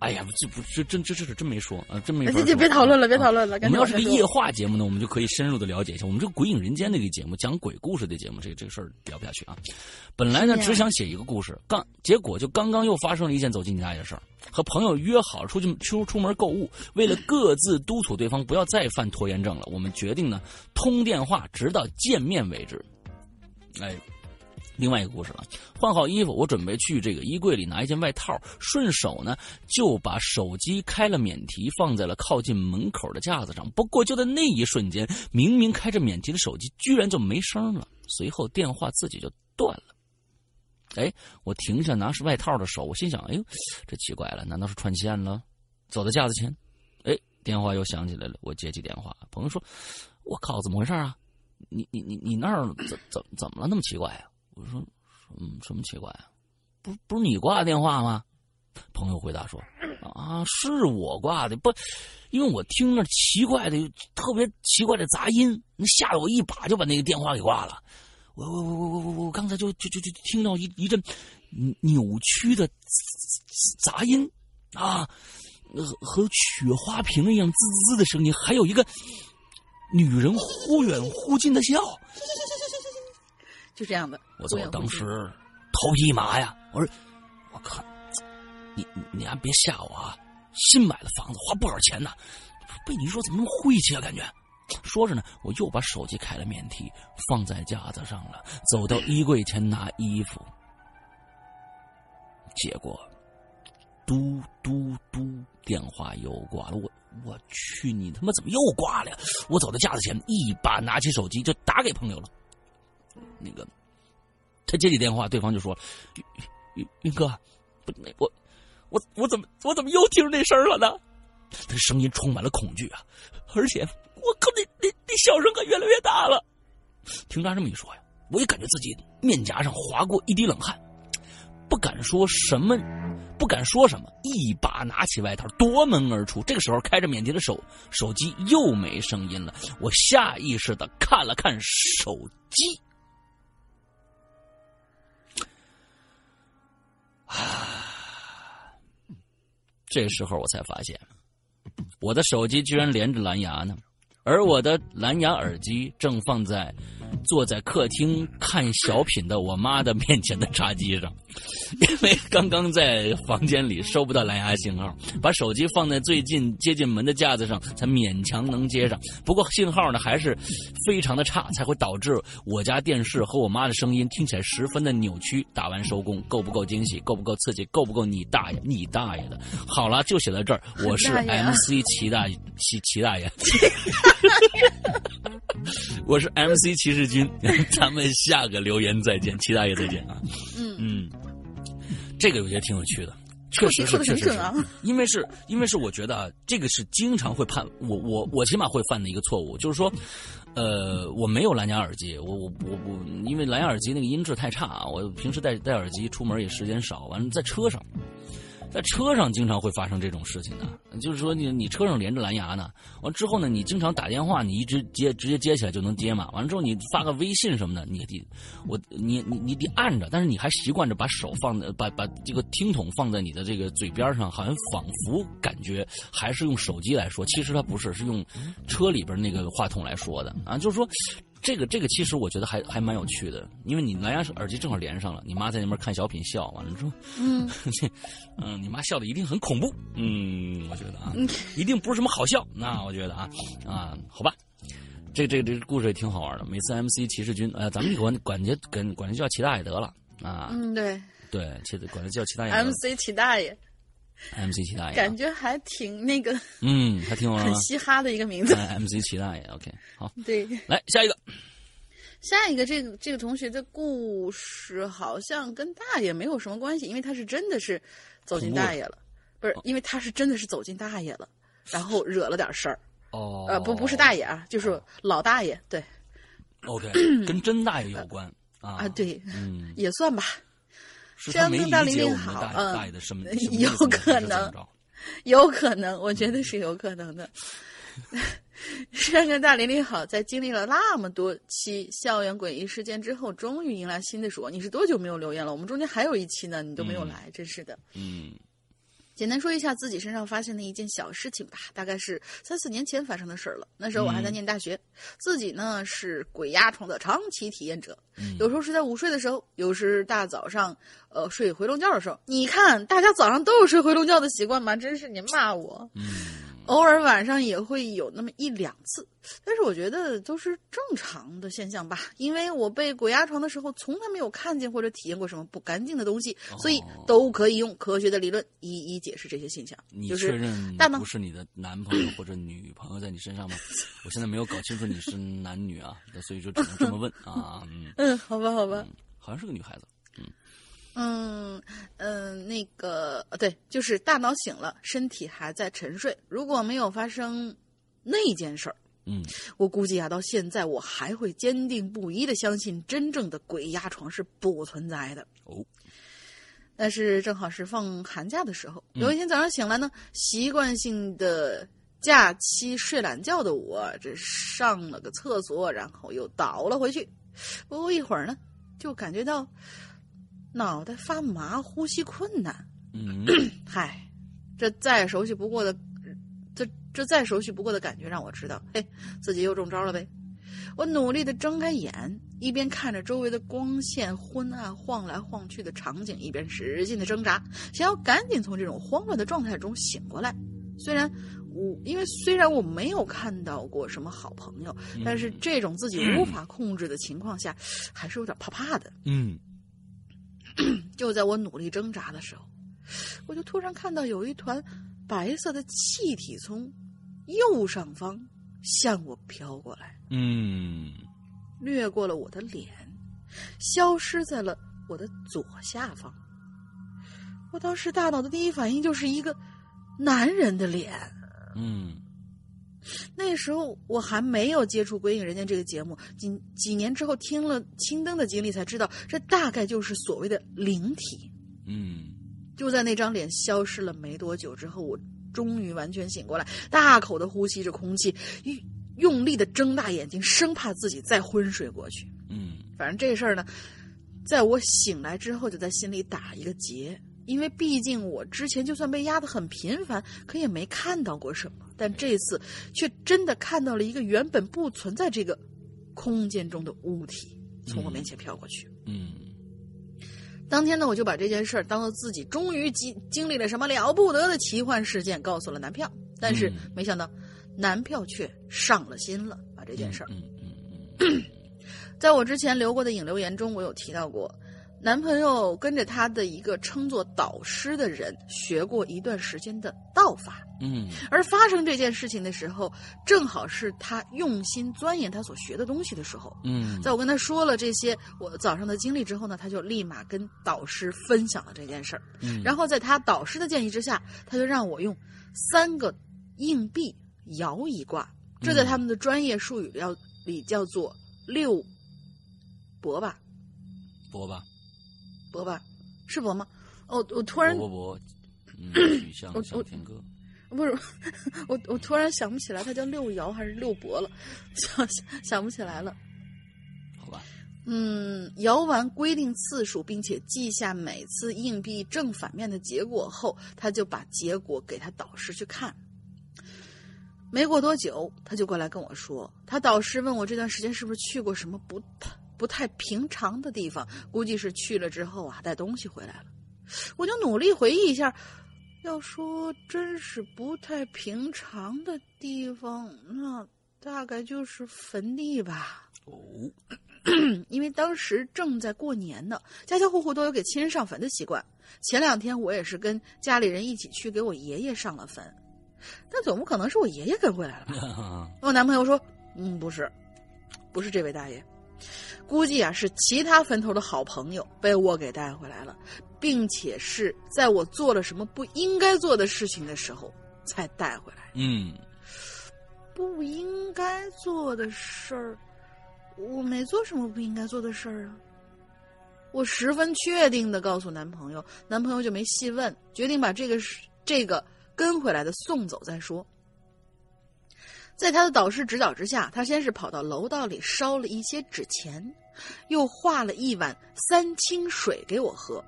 哎呀，这不这真这这是真没说啊，真没说。别讨论了，别讨论了。我们要是个夜话节目呢，我们就可以深入的了解一下。我们这个《鬼影人间》那个节目，讲鬼故事的节目，这个这个事儿聊不下去啊。本来呢，只想写一个故事，刚结果就刚刚又发生了一件走进你家的事儿。和朋友约好出去出出门购物，为了各自督促对方不要再犯拖延症了，我们决定呢通电话，直到见面为止。哎。另外一个故事了，换好衣服，我准备去这个衣柜里拿一件外套，顺手呢就把手机开了免提，放在了靠近门口的架子上。不过就在那一瞬间，明明开着免提的手机居然就没声了，随后电话自己就断了。哎，我停下拿外套的手，我心想：哎呦，这奇怪了，难道是串线了？走到架子前，哎，电话又响起来了。我接起电话，朋友说：“我靠，怎么回事啊？你你你你那儿怎怎怎么了？那么奇怪啊？”我说，嗯，什么奇怪啊？不，不是你挂的电话吗？朋友回答说：“ 啊，是我挂的，不，因为我听那奇怪的、特别奇怪的杂音，那吓得我一把就把那个电话给挂了。我我我我我我刚才就就就就听到一一阵扭曲的杂音啊，和和雪花瓶一样滋滋滋的声音，还有一个女人忽远忽近的笑。”就这样的，我我！当时头皮一麻呀！我说：“我靠，你你还别吓我啊！新买的房子花不少钱呢，被你一说怎么那么晦气啊？感觉说着呢，我又把手机开了免提，放在架子上了，走到衣柜前拿衣服。结果，嘟嘟嘟，电话又挂了。我我去，你他妈怎么又挂了呀？我走到架子前，一把拿起手机就打给朋友了。那个，他接起电话，对方就说：“云云哥，不，我我我怎么我怎么又听着那声了呢？”他声音充满了恐惧啊，而且我靠，那那那笑声可越来越大了。听他这么一说呀，我也感觉自己面颊上划过一滴冷汗。不敢说什么，不敢说什么，一把拿起外套夺门而出。这个时候，开着免提的手手机又没声音了。我下意识的看了看手机，啊 这时候我才发现，我的手机居然连着蓝牙呢，而我的蓝牙耳机正放在。坐在客厅看小品的我妈的面前的茶几上，因为刚刚在房间里收不到蓝牙信号，把手机放在最近接近门的架子上，才勉强能接上。不过信号呢还是非常的差，才会导致我家电视和我妈的声音听起来十分的扭曲。打完收工，够不够惊喜？够不够刺激？够不够你大爷？你大爷的！好了，就写到这儿。我是 MC 齐大齐齐大爷，我是 MC 骑士。军，咱们下个留言再见，齐大爷再见啊！嗯嗯，这个有些挺有趣的，确实是确实是，因为是因为是我觉得啊，这个是经常会判我我我起码会犯的一个错误，就是说，呃，我没有蓝牙耳机，我我我我，因为蓝牙耳机那个音质太差啊，我平时戴戴耳机出门也时间少，完了在车上。在车上经常会发生这种事情的，就是说你你车上连着蓝牙呢，完之后呢，你经常打电话，你一直接直接接起来就能接嘛。完了之后你发个微信什么的，你得我你你你得按着，但是你还习惯着把手放在把把这个听筒放在你的这个嘴边上，好像仿佛感觉还是用手机来说，其实它不是，是用车里边那个话筒来说的啊，就是说。这个这个其实我觉得还还蛮有趣的，因为你蓝牙耳机正好连上了，你妈在那边看小品笑，完了之后，嗯，嗯，你妈笑的一定很恐怖，嗯，我觉得啊，一定不是什么好笑，那我觉得啊，啊，好吧，这这这故事也挺好玩的。每次 MC 骑士军，呃，咱们管管家跟管他叫齐大爷得了。啊，嗯，对，对，齐管他叫齐大爷，MC 齐大爷。M C 齐大爷，感觉还挺那个，嗯，还挺很嘻哈的一个名字。M C 齐大爷，OK，好，对，来下一个，下一个这个这个同学的故事好像跟大爷没有什么关系，因为他是真的是走进大爷了，不是，因为他是真的是走进大爷了，然后惹了点事儿。哦，呃，不，不是大爷啊，就是老大爷，对，OK，跟真大爷有关。啊，啊，对，嗯，也算吧。山东大林林好，嗯，有可能，有可能，我觉得是有可能的。山根大林林好，在经历了那么多期校园诡异事件之后，终于迎来新的说，你是多久没有留言了？我们中间还有一期呢，你都没有来，真是的。嗯。简单说一下自己身上发现的一件小事情吧，大概是三四年前发生的事儿了。那时候我还在念大学，自己呢是鬼压床的长期体验者，有时候是在午睡的时候，有时大早上，呃睡回笼觉的时候。你看，大家早上都有睡回笼觉的习惯吗？真是您骂我。偶尔晚上也会有那么一两次，但是我觉得都是正常的现象吧。因为我被鬼压床的时候，从来没有看见或者体验过什么不干净的东西，所以都可以用科学的理论一一解释这些现象。你确认不是你的男朋友或者女朋友在你身上吗？我现在没有搞清楚你是男女啊，所以就只能这么问啊。嗯，好吧，好吧，好像是个女孩子。嗯嗯，那个对，就是大脑醒了，身体还在沉睡。如果没有发生那件事儿，嗯，我估计啊，到现在我还会坚定不移的相信真正的鬼压床是不存在的。哦，但是正好是放寒假的时候，有一天早上醒来呢，习惯性的假期睡懒觉的我，这上了个厕所，然后又倒了回去。不过一会儿呢，就感觉到。脑袋发麻，呼吸困难。嗯，嗨，这再熟悉不过的，这这再熟悉不过的感觉让我知道，嘿，自己又中招了呗。我努力的睁开眼，一边看着周围的光线昏暗、晃来晃去的场景，一边使劲的挣扎，想要赶紧从这种慌乱的状态中醒过来。虽然我因为虽然我没有看到过什么好朋友，但是这种自己无法控制的情况下，还是有点怕怕的。嗯，就在我努力挣扎的时候，我就突然看到有一团白色的气体从右上方向我飘过来，嗯，掠过了我的脸，消失在了我的左下方。我当时大脑的第一反应就是一个男人的脸。嗯，那时候我还没有接触《鬼影人间》这个节目，几几年之后听了青灯的经历，才知道这大概就是所谓的灵体。嗯，就在那张脸消失了没多久之后，我终于完全醒过来，大口的呼吸着空气，用用力的睁大眼睛，生怕自己再昏睡过去。嗯，反正这事儿呢，在我醒来之后，就在心里打一个结。因为毕竟我之前就算被压得很频繁，可也没看到过什么。但这次却真的看到了一个原本不存在这个空间中的物体从我面前飘过去。嗯，当天呢，我就把这件事儿当做自己终于经经历了什么了不得的奇幻事件，告诉了男票。但是没想到，男票却上了心了，把这件事儿。嗯嗯嗯，在我之前留过的影留言中，我有提到过。男朋友跟着他的一个称作导师的人学过一段时间的道法，嗯，而发生这件事情的时候，正好是他用心钻研他所学的东西的时候，嗯，在我跟他说了这些我早上的经历之后呢，他就立马跟导师分享了这件事儿，嗯，然后在他导师的建议之下，他就让我用三个硬币摇一卦，这在他们的专业术语叫里叫做六博吧，博吧。博吧，是博吗？哦，我突然博博博，嗯，曲项向天歌，不是，我我突然想不起来，他叫六爻还是六博了，想想不起来了。好吧。嗯，摇完规定次数，并且记下每次硬币正反面的结果后，他就把结果给他导师去看。没过多久，他就过来跟我说，他导师问我这段时间是不是去过什么不太。不太平常的地方，估计是去了之后啊，带东西回来了。我就努力回忆一下，要说真是不太平常的地方，那大概就是坟地吧。哦，因为当时正在过年呢，家家户户都有给亲人上坟的习惯。前两天我也是跟家里人一起去给我爷爷上了坟，但总不可能是我爷爷跟回来了吧？我男朋友说：“嗯，不是，不是这位大爷。”估计啊是其他坟头的好朋友被我给带回来了，并且是在我做了什么不应该做的事情的时候才带回来。嗯，不应该做的事儿，我没做什么不应该做的事儿啊。我十分确定的告诉男朋友，男朋友就没细问，决定把这个这个跟回来的送走再说。在他的导师指导之下，他先是跑到楼道里烧了一些纸钱，又化了一碗三清水给我喝。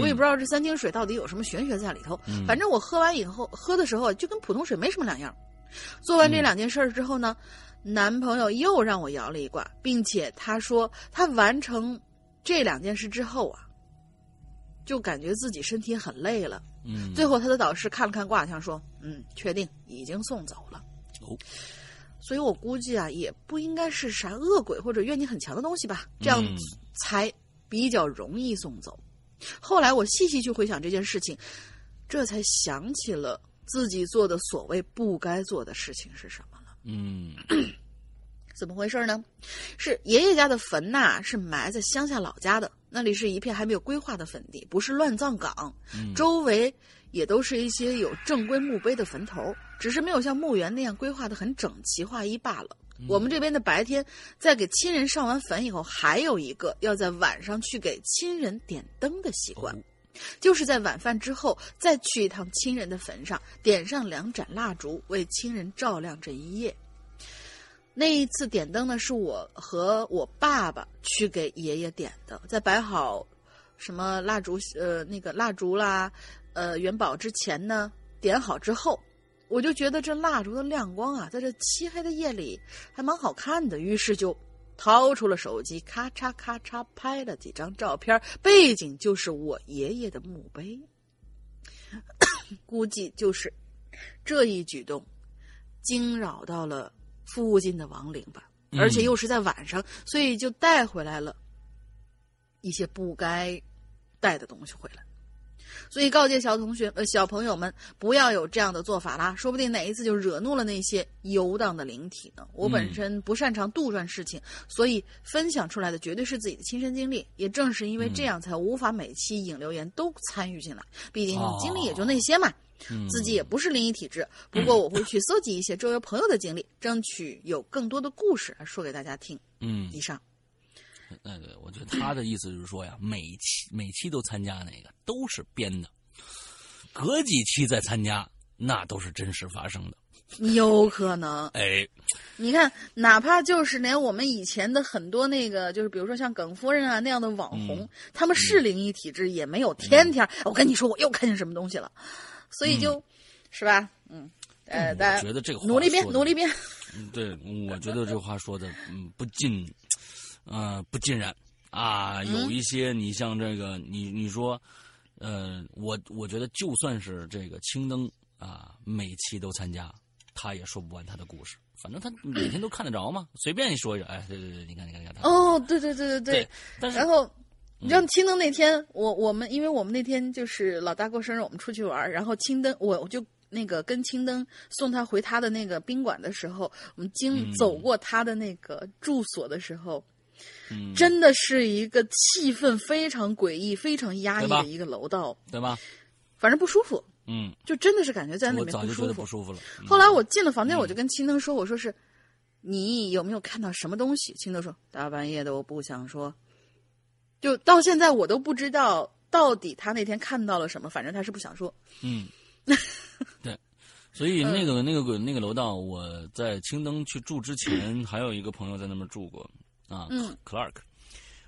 我也不知道这三清水到底有什么玄学在里头。反正我喝完以后，喝的时候就跟普通水没什么两样。做完这两件事之后呢，男朋友又让我摇了一卦，并且他说他完成这两件事之后啊，就感觉自己身体很累了。嗯，最后他的导师看了看卦象，说：“嗯，确定已经送走了。”哦。所以我估计啊，也不应该是啥恶鬼或者怨气很强的东西吧，这样才比较容易送走。后来我细细去回想这件事情，这才想起了自己做的所谓不该做的事情是什么了。嗯，怎么回事呢？是爷爷家的坟呐，是埋在乡下老家的，那里是一片还没有规划的坟地，不是乱葬岗，周围也都是一些有正规墓碑的坟头。只是没有像墓园那样规划的很整齐划一罢了。我们这边的白天，在给亲人上完坟以后，还有一个要在晚上去给亲人点灯的习惯，就是在晚饭之后再去一趟亲人的坟上，点上两盏蜡烛，为亲人照亮这一夜。那一次点灯呢，是我和我爸爸去给爷爷点的，在摆好什么蜡烛呃那个蜡烛啦，呃元宝之前呢，点好之后。我就觉得这蜡烛的亮光啊，在这漆黑的夜里还蛮好看的，于是就掏出了手机，咔嚓咔嚓拍了几张照片，背景就是我爷爷的墓碑，估计就是这一举动惊扰到了附近的亡灵吧，而且又是在晚上，所以就带回来了一些不该带的东西回来。所以告诫小同学呃小朋友们不要有这样的做法啦，说不定哪一次就惹怒了那些游荡的灵体呢。我本身不擅长杜撰事情，所以分享出来的绝对是自己的亲身经历。也正是因为这样，才无法每期引留言都参与进来，毕竟经历也就那些嘛。自己也不是灵异体质，不过我会去搜集一些周围朋友的经历，争取有更多的故事说给大家听。嗯，以上。那个，我觉得他的意思就是说呀，每期每期都参加那个都是编的，隔几期再参加那都是真实发生的。有可能，哎，你看，哪怕就是连我们以前的很多那个，就是比如说像耿夫人啊那样的网红，他们是灵异体质，也没有天天。我跟你说，我又看见什么东西了，所以就，是吧？嗯，呃，大家觉得这个努力编，努力编。嗯，对，我觉得这话说的，嗯，不尽。呃，不尽然啊，有一些你像这个，你你说，呃，我我觉得就算是这个青灯啊，每期都参加，他也说不完他的故事。反正他每天都看得着嘛，随便你说一说，哎，对对对，你看你看你看他。哦，对对对对对。但是然后，你知道青灯那天，我我们因为我们那天就是老大过生日，我们出去玩，然后青灯我我就那个跟青灯送他回他的那个宾馆的时候，我们经走过他的那个住所的时候。真的是一个气氛非常诡异、非常压抑的一个楼道，对吧？反正不舒服。嗯，就真的是感觉在那里面不舒服。不舒服了。后来我进了房间，我就跟青灯说：“我说是，你有没有看到什么东西？”青灯说：“大半夜的，我不想说。”就到现在，我都不知道到底他那天看到了什么。反正他是不想说。嗯，对。所以那个那个鬼那个楼道，我在青灯去住之前，还有一个朋友在那边住过。啊，Clark，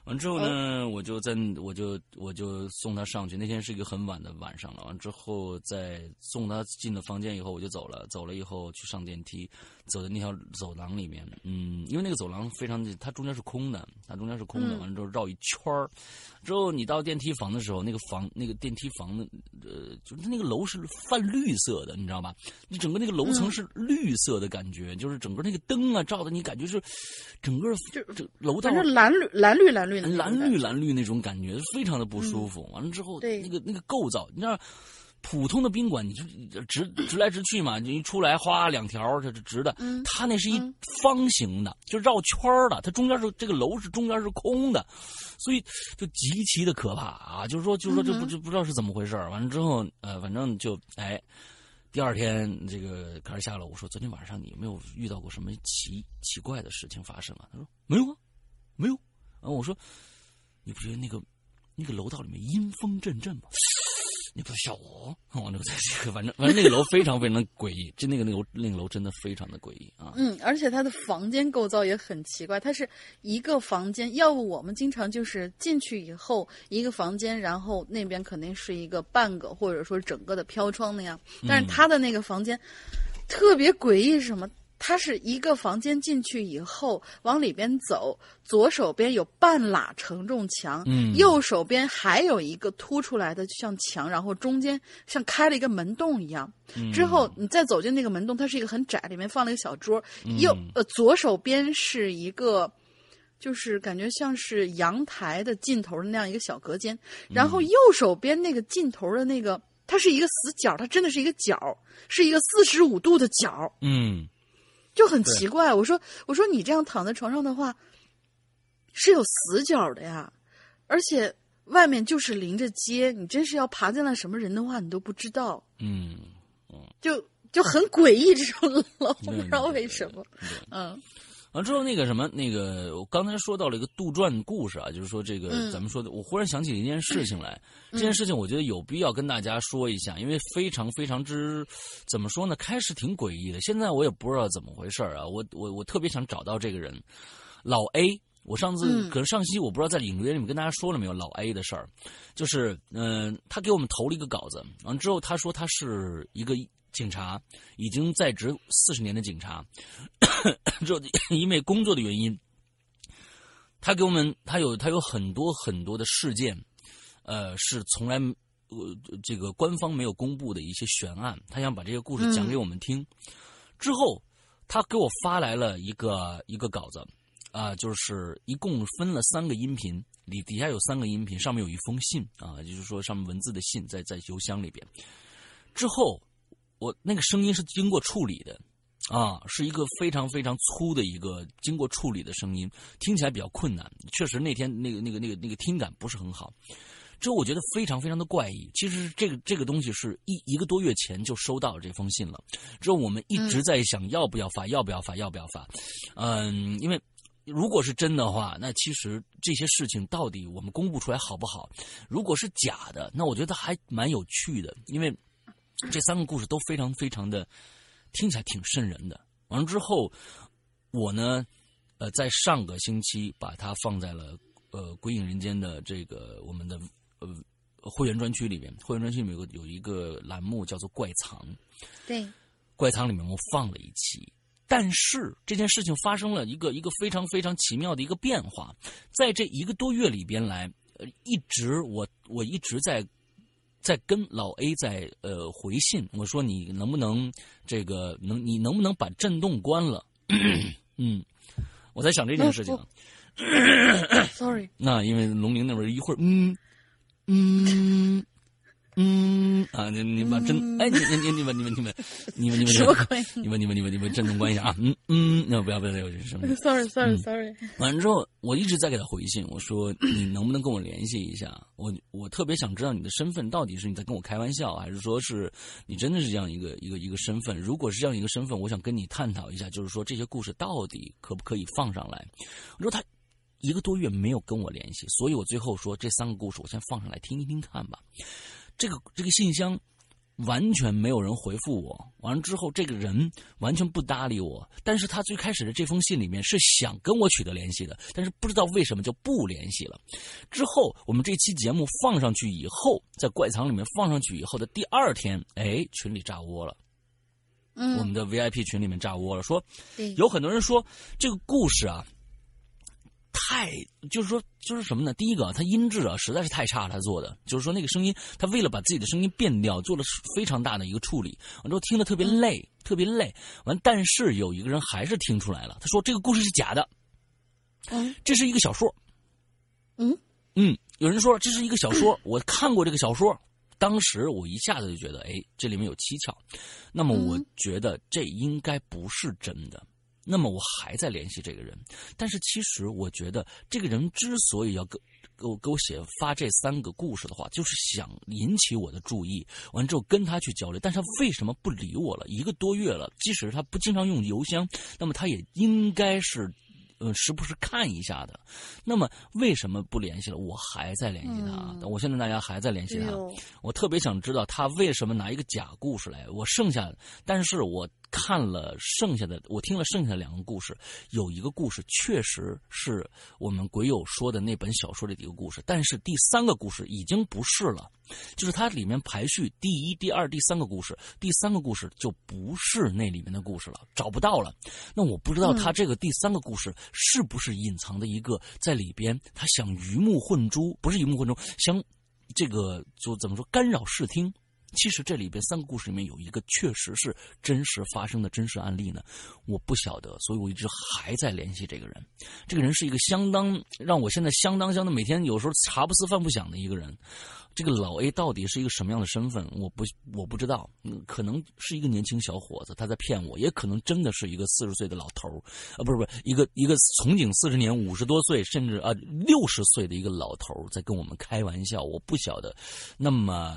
完之后呢，我就在我就我就送他上去。那天是一个很晚的晚上了。完之后，在送他进了房间以后，我就走了。走了以后去上电梯，走在那条走廊里面。嗯，因为那个走廊非常的，它中间是空的，它中间是空的。完了之后绕一圈儿，之后你到电梯房的时候，那个房那个电梯房的呃，就是它那个楼是泛绿色的，你知道吧？你整个那个楼层是绿色的感觉，就是整个那个灯啊照的，你感觉是整个就这楼道是蓝绿蓝绿蓝绿的蓝绿蓝绿那种感觉，非常的不舒服。完了之后，那个那个构造，你知道。普通的宾馆，你就直直来直去嘛，你一出来哗两条，这是直的。嗯，它那是一方形的，就绕圈的。它中间是这个楼是中间是空的，所以就极其的可怕啊！就是说，就是说，这不就不知道是怎么回事完了之后，呃，反正就哎，第二天这个开始下楼，我说昨天晚上你有没有遇到过什么奇奇怪的事情发生啊？他说没有啊，没有。然后我说，你不觉得那个那个楼道里面阴风阵阵吗？你不笑我，我就在这个，反正反正那个楼非常非常的诡异，就那个那个那个楼真的非常的诡异啊。嗯，而且它的房间构造也很奇怪，它是一个房间，要不我们经常就是进去以后一个房间，然后那边肯定是一个半个或者说整个的飘窗那样，但是他的那个房间特别诡异，是什么？它是一个房间进去以后往里边走，左手边有半拉承重墙，嗯，右手边还有一个凸出来的像墙，然后中间像开了一个门洞一样。之后你再走进那个门洞，它是一个很窄，里面放了一个小桌。右呃左手边是一个，就是感觉像是阳台的尽头的那样一个小隔间，然后右手边那个尽头的那个，它是一个死角，它真的是一个角，是一个四十五度的角。嗯。就很奇怪，我说我说你这样躺在床上的话，是有死角的呀，而且外面就是临着街，你真是要爬进来什么人的话，你都不知道。嗯嗯，就就很诡异这种 楼，不知道为什么。嗯。完之后，那个什么，那个我刚才说到了一个杜撰故事啊，就是说这个咱们说的，我忽然想起一件事情来。这件事情我觉得有必要跟大家说一下，因为非常非常之怎么说呢？开始挺诡异的，现在我也不知道怎么回事啊。我我我特别想找到这个人，老 A。我上次可能上期我不知道在影留言里面跟大家说了没有老 A 的事儿，就是嗯，他给我们投了一个稿子，完之后他说他是一个。警察已经在职四十年的警察，这因为工作的原因，他给我们他有他有很多很多的事件，呃，是从来呃这个官方没有公布的一些悬案，他想把这些故事讲给我们听。之后，他给我发来了一个一个稿子，啊，就是一共分了三个音频，里底下有三个音频，上面有一封信啊，就是说上面文字的信在在邮箱里边。之后，我那个声音是经过处理的。啊，是一个非常非常粗的一个经过处理的声音，听起来比较困难。确实那天那个那个那个那个听感不是很好。之后我觉得非常非常的怪异。其实这个这个东西是一一个多月前就收到这封信了。之后我们一直在想要不要发，要不要发，要不要发。嗯，因为如果是真的话，那其实这些事情到底我们公布出来好不好？如果是假的，那我觉得还蛮有趣的，因为这三个故事都非常非常的。听起来挺瘆人的。完了之后，我呢，呃，在上个星期把它放在了呃《鬼影人间》的这个我们的呃会员专区里面。会员专区里面有个有一个栏目叫做“怪藏”。对，怪藏里面我放了一期，但是这件事情发生了一个一个非常非常奇妙的一个变化，在这一个多月里边来，呃，一直我我一直在。在跟老 A 在呃回信，我说你能不能这个能你能不能把震动关了？嗯，我在想这件事情。Sorry。那因为龙陵那边一会儿嗯嗯。嗯啊，你你把真哎，你你你你们你们你们 你们你们什么鬼？你们你们你们你们震动关一下啊！嗯嗯，那不要不要有什么？Sorry Sorry Sorry。完了之后，我一直在给他回信，我说 你能不能跟我联系一下？我我特别想知道你的身份到底是你在跟我开玩笑，还是说是你真的是这样一个一个一个身份？如果是这样一个身份，我想跟你探讨一下，就是说这些故事到底可不可以放上来？我说他一个多月没有跟我联系，所以我最后说这三个故事我先放上来听一听看吧。这个这个信箱完全没有人回复我，完了之后这个人完全不搭理我。但是他最开始的这封信里面是想跟我取得联系的，但是不知道为什么就不联系了。之后我们这期节目放上去以后，在怪藏里面放上去以后的第二天，哎，群里炸窝了。嗯，我们的 VIP 群里面炸窝了，说有很多人说这个故事啊。太就是说就是什么呢？第一个，他音质啊实在是太差，他做的就是说那个声音，他为了把自己的声音变掉，做了非常大的一个处理，完之后听得特别累，特别累。完，但是有一个人还是听出来了，他说这个故事是假的，嗯，这是一个小说，嗯嗯，有人说这是一个小说，我看过这个小说，当时我一下子就觉得，哎，这里面有蹊跷，那么我觉得这应该不是真的。那么我还在联系这个人，但是其实我觉得这个人之所以要给给我给我写发这三个故事的话，就是想引起我的注意，完之后跟他去交流。但是他为什么不理我了？一个多月了，即使他不经常用邮箱，那么他也应该是。呃，时不时看一下的，那么为什么不联系了？我还在联系他，我现在大家还在联系他。我特别想知道他为什么拿一个假故事来。我剩下，但是我看了剩下的，我听了剩下的两个故事，有一个故事确实是我们鬼友说的那本小说里的一个故事，但是第三个故事已经不是了。就是它里面排序第一、第二、第三个故事，第三个故事就不是那里面的故事了，找不到了。那我不知道他这个第三个故事是不是隐藏的一个在里边，他想鱼目混珠，不是鱼目混珠，想这个就怎么说干扰视听。其实这里边三个故事里面有一个确实是真实发生的真实案例呢，我不晓得，所以我一直还在联系这个人。这个人是一个相当让我现在相当相当每天有时候茶不思饭不想的一个人。这个老 A 到底是一个什么样的身份？我不我不知道，可能是一个年轻小伙子，他在骗我，也可能真的是一个四十岁的老头啊，不是不是一个一个从警四十年五十多岁甚至啊六十岁的一个老头在跟我们开玩笑，我不晓得。那么。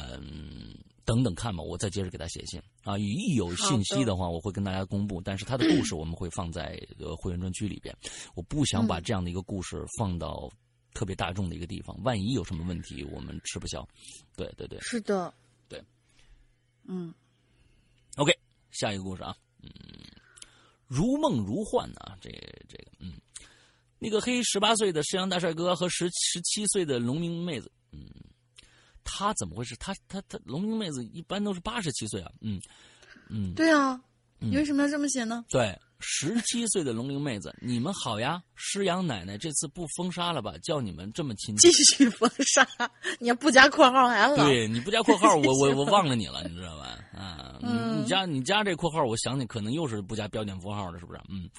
等等看吧，我再接着给他写信。啊！一有信息的。话，我会跟大家公布。但是他的故事我们会放在呃会员专区里边，我不想把这样的一个故事放到特别大众的一个地方，万一有什么问题，我们吃不消。对对对，是的，对，嗯，OK，下一个故事啊，嗯，如梦如幻啊，这这个，嗯，那个黑十八岁的石阳大帅哥和十十七岁的农民妹子，嗯。他怎么回事？他他他，龙玲妹子一般都是八十七岁啊，嗯嗯，对啊，你为什么要这么写呢？对，十七岁的龙玲妹子，你们好呀！师阳奶奶这次不封杀了吧？叫你们这么亲继续封杀，你要不加括号还好。对你不加括号，我我我忘了你了，你知道吧？啊，你加你加这括号，我想你可能又是不加标点符号的，是不是？嗯，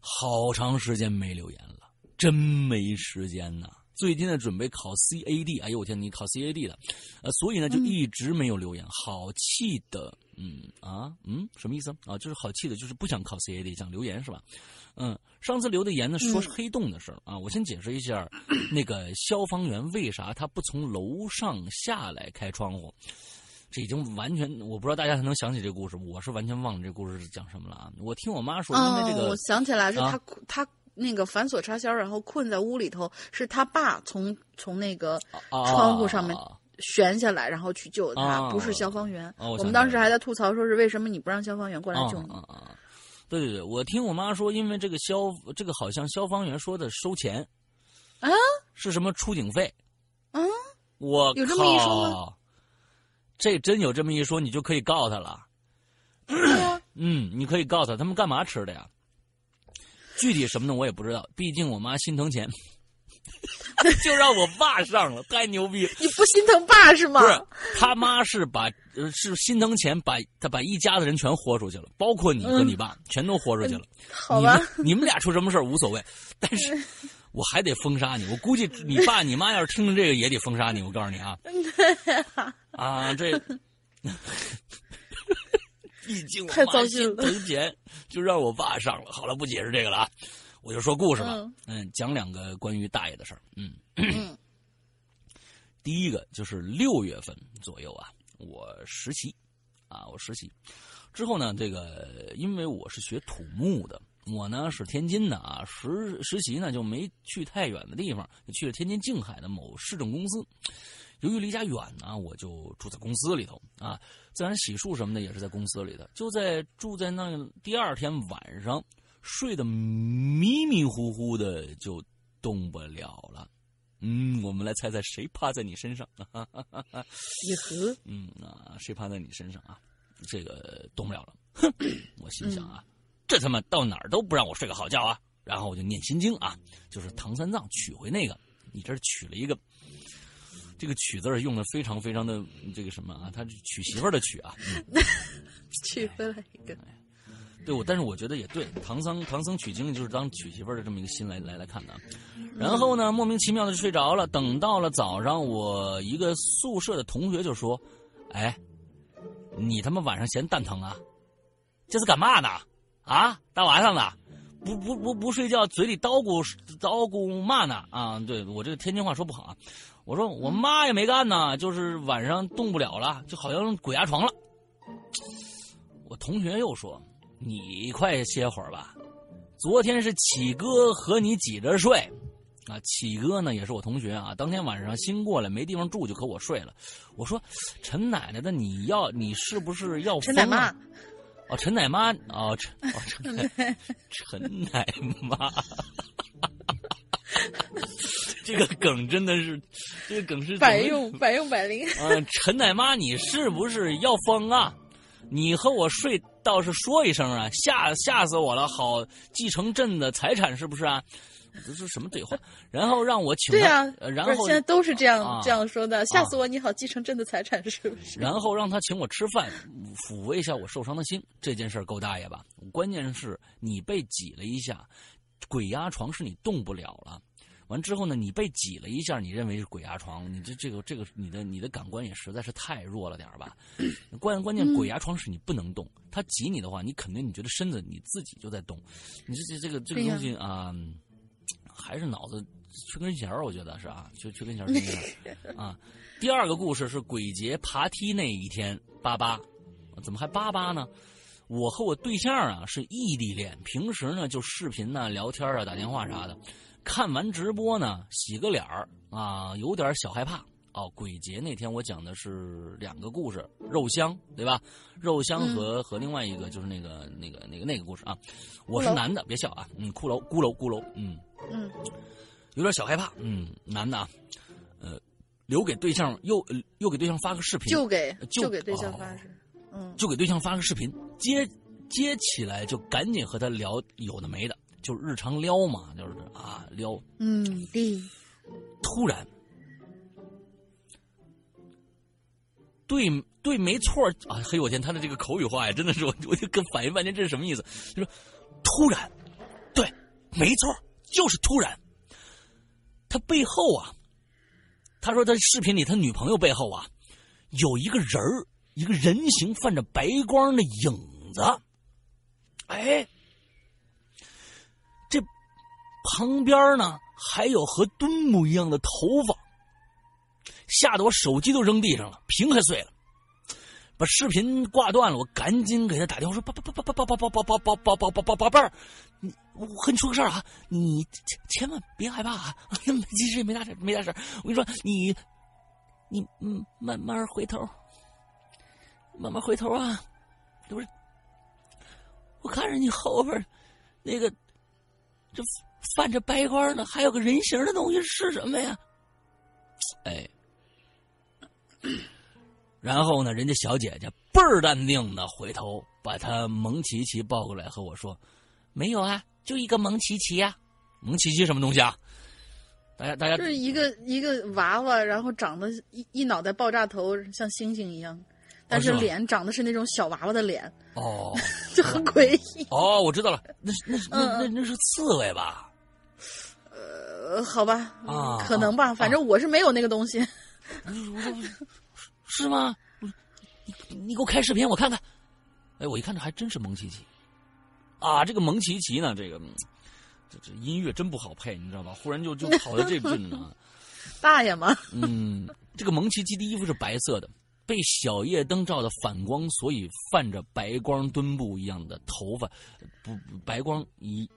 好长时间没留言了，真没时间呐。最近呢，准备考 CAD，哎呦我天，你考 CAD 的，呃，所以呢就一直没有留言，好气的，嗯啊，嗯，什么意思啊？就是好气的，就是不想考 CAD，想留言是吧？嗯，上次留的言呢，说是黑洞的事儿啊，我先解释一下，那个消防员为啥他不从楼上下来开窗户？这已经完全，我不知道大家还能想起这个故事，我是完全忘了这故事是讲什么了啊！我听我妈说，因为这个，我想起来是他他。那个反锁插销，然后困在屋里头，是他爸从从那个窗户上面悬下来，然后去救他，不是消防员。我们当时还在吐槽，说是为什么你不让消防员过来救你？对对对，我听我妈说，因为这个消这个好像消防员说的收钱啊，是什么出警费？啊，我有这么一说吗？这真有这么一说，你就可以告他了。嗯，你可以告他，他们干嘛吃的呀？具体什么呢？我也不知道。毕竟我妈心疼钱，就让我爸上了，太牛逼！你不心疼爸是吗？不是，他妈是把是心疼钱，把他把一家子人全豁出去了，包括你和你爸，全都豁出去了。好吧，你们俩出什么事无所谓，但是我还得封杀你。我估计你爸你妈要是听了这个，也得封杀你。我告诉你啊，啊这。毕竟太糟心疼钱，就让我爸上了。好了，不解释这个了啊，我就说故事吧。嗯，讲两个关于大爷的事儿。嗯，第一个就是六月份左右啊，我实习啊，我实习之后呢，这个因为我是学土木的，我呢是天津的啊，实实习呢就没去太远的地方，就去了天津静海的某市政公司。由于离家远呢，我就住在公司里头啊，自然洗漱什么的也是在公司里的。就在住在那第二天晚上，睡得迷迷糊糊的，就动不了了。嗯，我们来猜猜谁趴在你身上？一和。嗯啊，谁趴在你身上啊？这个动不了了。哼，我心想啊，这他妈到哪儿都不让我睡个好觉啊！然后我就念心经啊，就是唐三藏取回那个，你这取了一个。这个“娶”字用的非常非常的这个什么啊？他娶媳妇儿的“娶”啊，娶回来一个。对，我但是我觉得也对，唐僧唐僧取经就是当娶媳妇儿的这么一个心来来来看的。然后呢，莫名其妙的就睡着了。等到了早上，我一个宿舍的同学就说：“哎，你他妈晚上嫌蛋疼啊？这是干嘛呢？啊，大晚上的，不不不不睡觉，嘴里叨咕叨咕嘛呢？啊，对我这个天津话说不好啊。”我说我妈也没干呢，就是晚上动不了了，就好像鬼压床了。我同学又说：“你快歇会儿吧，昨天是启哥和你挤着睡，啊，启哥呢也是我同学啊，当天晚上新过来没地方住，就和我睡了。”我说：“陈奶奶的，你要你是不是要陈奶妈？哦，陈奶妈哦，陈哦陈 陈奶妈。”这个梗真的是，这个梗是百用百用百灵。嗯，陈奶妈，你是不是要疯啊？你和我睡倒是说一声啊，吓吓死我了！好继承朕的财产是不是啊？这是什么对话？然后让我请对啊，然后现在都是这样这样说的，吓死我！你好，继承朕的财产是不是？然后让他请我吃饭，抚慰一下我受伤的心。这件事够大爷吧？关键是你被挤了一下，鬼压床是你动不了了。完之后呢，你被挤了一下，你认为是鬼压床？你这这个这个，你的你的感官也实在是太弱了点吧？关 关键鬼压床是你不能动，他挤你的话，你肯定你觉得身子你自己就在动，你这这这个这个东西啊，还是脑子缺根弦我觉得是啊，缺缺根弦儿啊。第二个故事是鬼节爬梯那一天，八八，怎么还八八呢？我和我对象啊是异地恋，平时呢就视频呐、聊天啊、打电话啥的。看完直播呢，洗个脸儿啊，有点小害怕哦。鬼节那天我讲的是两个故事，肉香对吧？肉香和和另外一个就是那个那个那个那个故事啊。我是男的，别笑啊。嗯，骷髅骷髅骷髅，嗯嗯，有点小害怕。嗯，男的啊，呃，留给对象又又给对象发个视频，就给就给对象发视，嗯，就给对象发个视频，接接起来就赶紧和他聊有的没的，就是日常撩嘛，就是啊撩。嗯，对。突然，对对，没错啊！嘿，我天，他的这个口语化呀，真的是我，我就跟反应半天，这是什么意思？就说突然，对，没错，就是突然。他背后啊，他说他视频里他女朋友背后啊，有一个人儿，一个人形泛着白光的影子。哎，这旁边呢？还有和墩木一样的头发，吓得我手机都扔地上了，屏还碎了。把视频挂断了，我赶紧给他打电话说：“宝宝宝宝宝宝宝宝宝宝宝宝宝宝宝贝儿，你我和你说个事儿啊，你千千万别害怕啊，其实也没大事，没大事。我跟你说，你你嗯，慢慢回头，慢慢回头啊，不是，我看着你后边那个这。”泛着白光的，还有个人形的东西是什么呀？哎，然后呢，人家小姐姐倍儿淡定的回头把她蒙奇奇抱过来和我说：“没有啊，就一个蒙奇奇呀，蒙奇奇什么东西啊？”大家大家就是一个一个娃娃，然后长得一一脑袋爆炸头，像星星一样，但是脸长得是那种小娃娃的脸哦，就很诡异哦。我知道了，那那那那那是刺猬吧？呃，好吧，啊可能吧，反正我是没有那个东西。是吗？你你给我开视频，我看看。哎，我一看这还真是蒙奇奇啊！这个蒙奇奇呢，这个这这音乐真不好配，你知道吧？忽然就就跑到这边了。大爷吗？嗯，这个蒙奇奇的衣服是白色的，被小夜灯照的反光，所以泛着白光，墩布一样的头发，不白光一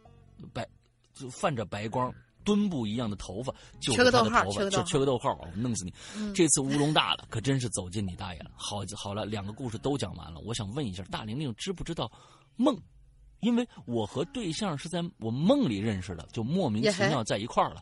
白。就泛着白光，墩布一样的头发，就是他的头发，就缺个逗号，我弄死你！这次乌龙大了，可真是走进你大爷了。好，好了，两个故事都讲完了。我想问一下，大玲玲知不知道梦？因为我和对象是在我梦里认识的，就莫名其妙在一块儿了。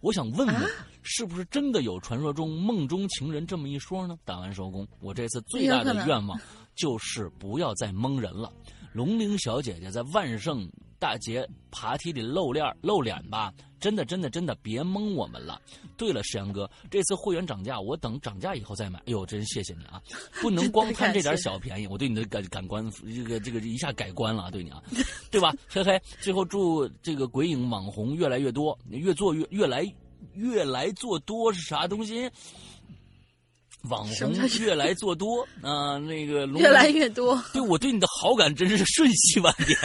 我想问问，是不是真的有传说中梦中情人这么一说呢？打完收工，我这次最大的愿望就是不要再蒙人了。龙玲小姐姐在万圣。大姐爬梯里露脸露脸吧，真的真的真的别蒙我们了。对了，石阳哥，这次会员涨价，我等涨价以后再买。哎呦，真谢谢你啊！不能光贪这点小便宜，我对你的感感官这个这个一下改观了，对你啊，对吧？嘿嘿，最后祝这个鬼影网红越来越多，越做越越来越来做多是啥东西？网红越来做多啊，那个越来越多。对我对你的好感真是瞬息万变。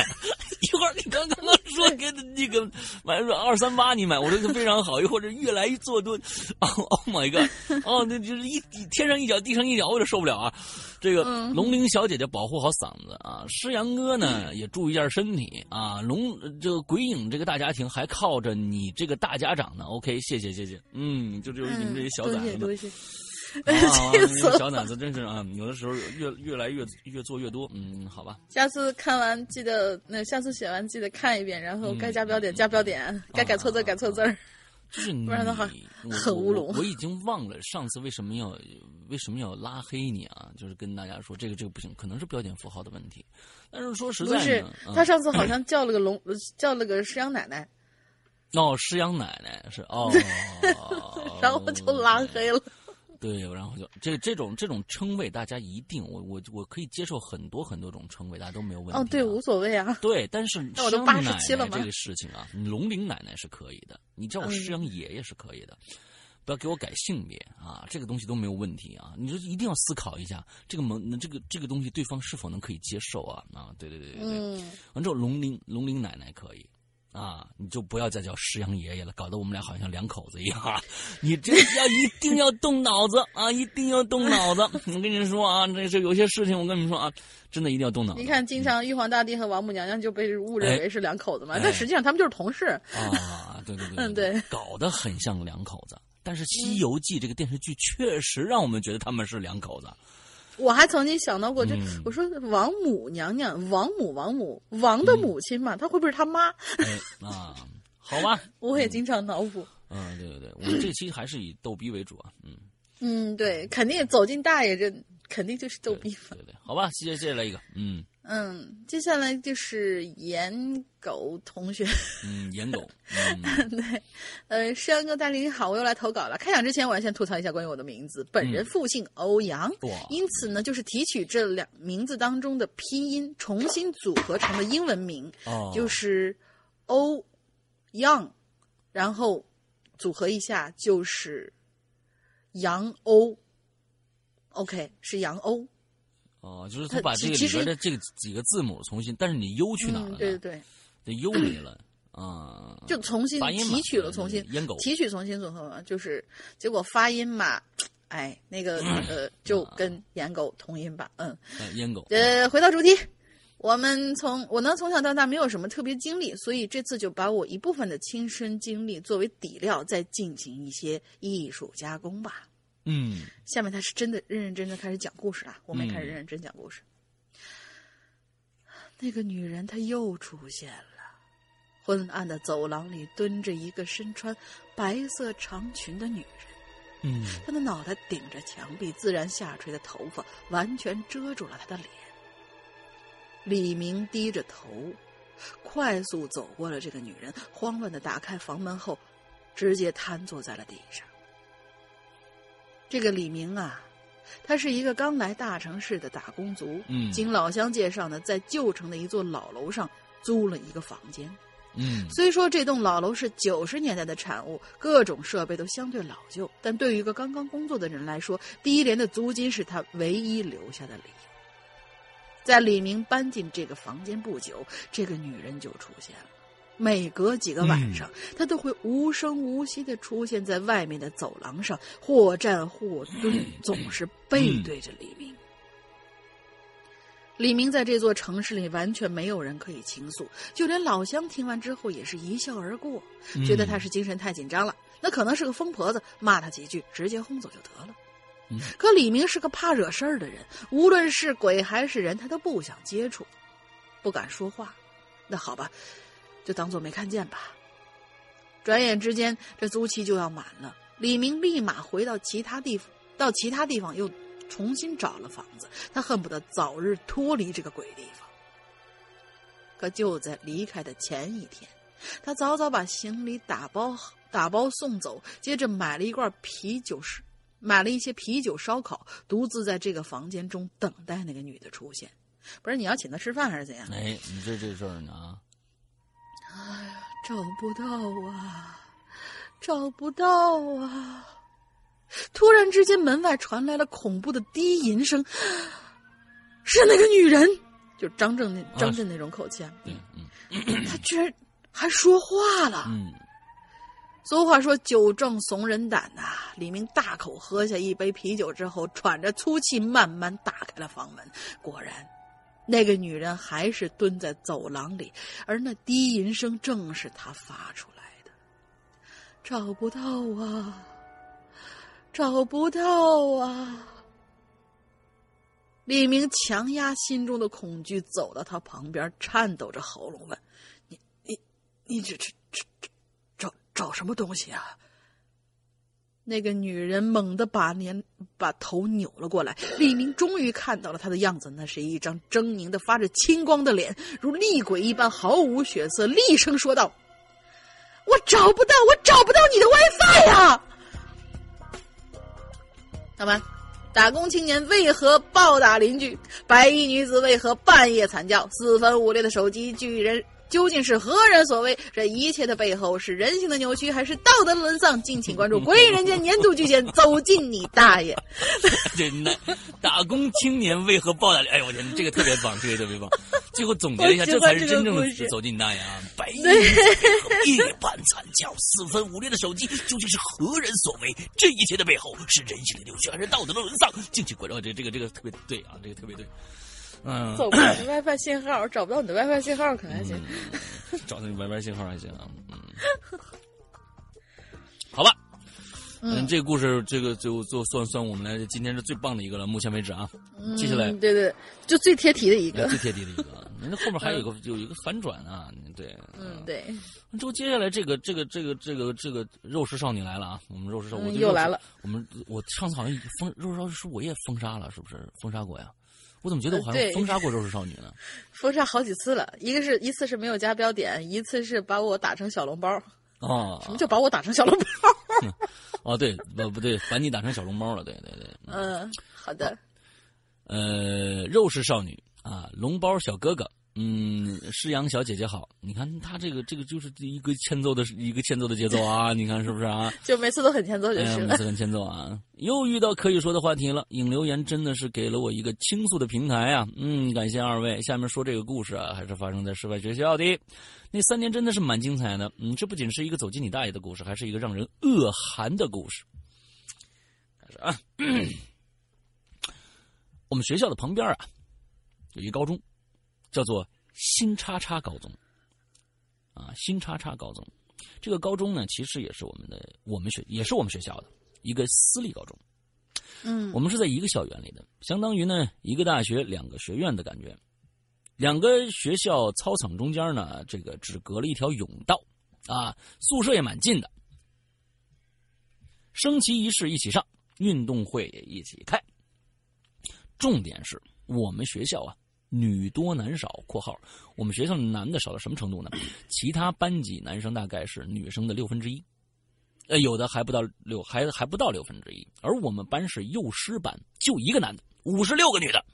一会儿你刚刚刚说给那个买说二三八你买，我说非常好。一会儿越来越做多，Oh my god！哦，那就是一天上一脚地上一脚，我有点受不了啊。这个龙玲小姐姐保护好嗓子啊，诗阳哥呢也注意一下身体啊。龙这个鬼影这个大家庭还靠着你这个大家长呢。OK，谢谢谢谢，嗯，就就是你们这些小崽子。气死了！小胆子真是啊，有的时候越越来越越做越多。嗯，好吧。下次看完记得，那下次写完记得看一遍，然后该加标点加标点，该改错字改错字儿。就是 你不然的话很乌龙。我已经忘了上次为什么要为什么要拉黑你啊？就是跟大家说这个这个不行，可能是标点符号的问题。但是说实在，不是他上次好像叫了个龙，叫了个师阳奶奶。哦，师阳奶奶是哦，然后就拉黑了。对，然后就这这种这种称谓，大家一定我我我可以接受很多很多种称谓，大家都没有问题。哦，对，无所谓啊。对，但是那我都八十七了这个事情啊，龙陵奶奶是可以的，你叫我师阳爷爷是可以的，不要给我改性别啊，这个东西都没有问题啊。你说一定要思考一下，这个门这个这个东西对方是否能可以接受啊？啊，对对对对对。完之后，龙鳞龙鳞奶奶可以。啊，你就不要再叫石阳爷爷了，搞得我们俩好像两口子一样。你这要一定要动脑子啊，一定要动脑子。我跟你说啊，这这有些事情，我跟你们说啊，真的一定要动脑子。你看，经常玉皇大帝和王母娘娘就被误认为是两口子嘛，但实际上他们就是同事。啊，对对对，嗯对，搞得很像两口子。但是《西游记》这个电视剧确实让我们觉得他们是两口子。我还曾经想到过，就我说王母娘娘，王母王母王的母亲嘛，她会不会是他妈？啊，好吧。我也经常脑补。嗯，对对对，我们这期还是以逗逼为主啊。嗯嗯，对，肯定走进大爷这肯定就是逗逼嘛。对对，好吧，接接下来一个，嗯嗯，接下来就是颜狗同学。嗯，颜狗。对，呃，山哥大林好，我又来投稿了。开讲之前，我要先吐槽一下关于我的名字，本人复姓欧阳，因此呢，就是提取这两名字当中的拼音，重新组合成了英文名，就是欧阳，然后组合一下就是杨欧。OK，是杨欧。哦，就是他把这个里边的这个几个字母重新，但是你 U 去哪了？对对对，这 U 没了啊，就重新提取了，重新提取，重新组合嘛，就是结果发音嘛，哎，那个 呃，就跟颜狗同音吧，嗯，烟狗。呃，回到主题，我们从我呢从小到大没有什么特别经历，所以这次就把我一部分的亲身经历作为底料，再进行一些艺术加工吧。嗯，下面他是真的认认真真开始讲故事了，我们也开始认认真讲故事。那个女人她又出现了，昏暗的走廊里蹲着一个身穿白色长裙的女人，嗯，她的脑袋顶着墙壁，自然下垂的头发完全遮住了她的脸。李明低着头，快速走过了这个女人，慌乱的打开房门后，直接瘫坐在了地上。这个李明啊，他是一个刚来大城市的打工族。嗯，经老乡介绍呢，在旧城的一座老楼上租了一个房间。嗯，虽说这栋老楼是九十年代的产物，各种设备都相对老旧，但对于一个刚刚工作的人来说，低廉的租金是他唯一留下的理由。在李明搬进这个房间不久，这个女人就出现了。每隔几个晚上，他都会无声无息的出现在外面的走廊上，或站或蹲，总是背对着李明。李明在这座城市里完全没有人可以倾诉，就连老乡听完之后也是一笑而过，觉得他是精神太紧张了，那可能是个疯婆子，骂他几句，直接轰走就得了。可李明是个怕惹事儿的人，无论是鬼还是人，他都不想接触，不敢说话。那好吧。就当做没看见吧。转眼之间，这租期就要满了。李明立马回到其他地方，到其他地方又重新找了房子。他恨不得早日脱离这个鬼地方。可就在离开的前一天，他早早把行李打包打包送走，接着买了一罐啤酒，是买了一些啤酒烧烤，独自在这个房间中等待那个女的出现。不是你要请他吃饭还是怎样？哎，你这这事儿呢？找不到啊，找不到啊！突然之间，门外传来了恐怖的低吟声，是那个女人，就张震那张震那种口气啊。嗯嗯，他居然还说话了。嗯，俗话说酒壮怂人胆呐。李明大口喝下一杯啤酒之后，喘着粗气，慢慢打开了房门，果然。那个女人还是蹲在走廊里，而那低吟声正是她发出来的。找不到啊，找不到啊！李明强压心中的恐惧，走到他旁边，颤抖着喉咙问：“你、你、你这、这、这、找找什么东西啊？”那个女人猛地把脸把头扭了过来，李明终于看到了她的样子，那是一张狰狞的、发着青光的脸，如厉鬼一般，毫无血色，厉声说道：“我找不到，我找不到你的 WiFi 呀！”好吧，打工青年为何暴打邻居？白衣女子为何半夜惨叫？四分五裂的手机巨人。究竟是何人所为？这一切的背后是人性的扭曲，还是道德的沦丧？敬请关注《鬼影人间》年度巨献，走进你大爷！真的，打工青年为何暴打？哎呦我天，这个特别棒，这个特别棒。最后总结一下，这才是真正的走进你大爷啊！白衣夜半惨叫，四分五裂的手机，究竟是何人所为？这一切的背后是人性的扭曲，还是道德的沦丧？敬请关注。这这个这个特别对啊，这个特别对。嗯，走不到你的 WiFi 信号，找不到你的 WiFi 信号可还行？找到你 WiFi 信号还行啊。嗯，好吧。嗯，这个故事，这个就就算算我们来今天是最棒的一个了，目前为止啊。嗯接下来，对对，就最贴题的一个，最贴题的一个。那后面还有一个有一个反转啊，对。嗯，对。之后接下来这个这个这个这个这个肉食少女来了啊，我们肉食少女又来了。我们我上次好像封肉食少女是我也封杀了，是不是封杀过呀？我怎么觉得我好像封杀过肉食少女呢？封杀好几次了，一个是一次是没有加标点，一次是把我打成小笼包。哦，什么叫把我打成小笼包？哦，对，不不对，把你打成小笼包了，对对对。嗯，好的。呃，肉食少女啊，笼包小哥哥。嗯，诗阳小姐姐好，你看她这个这个就是一个欠揍的一个欠揍的节奏啊，你看是不是啊？就每次都很欠揍就是了。每次很欠揍啊！又遇到可以说的话题了，引留言真的是给了我一个倾诉的平台啊！嗯，感谢二位。下面说这个故事啊，还是发生在室外学校的。那三年真的是蛮精彩的。嗯，这不仅是一个走进你大爷的故事，还是一个让人恶寒的故事。开始啊！我们学校的旁边啊，有一高中。叫做新叉叉高中，啊，新叉叉高中，这个高中呢，其实也是我们的我们学也是我们学校的一个私立高中，嗯，我们是在一个校园里的，相当于呢一个大学两个学院的感觉，两个学校操场中间呢，这个只隔了一条甬道，啊，宿舍也蛮近的，升旗仪式一起上，运动会也一起开，重点是我们学校啊。女多男少（括号我们学校男的少到什么程度呢？其他班级男生大概是女生的六分之一，呃，有的还不到六，还还不到六分之一。而我们班是幼师班，就一个男的，五十六个女的。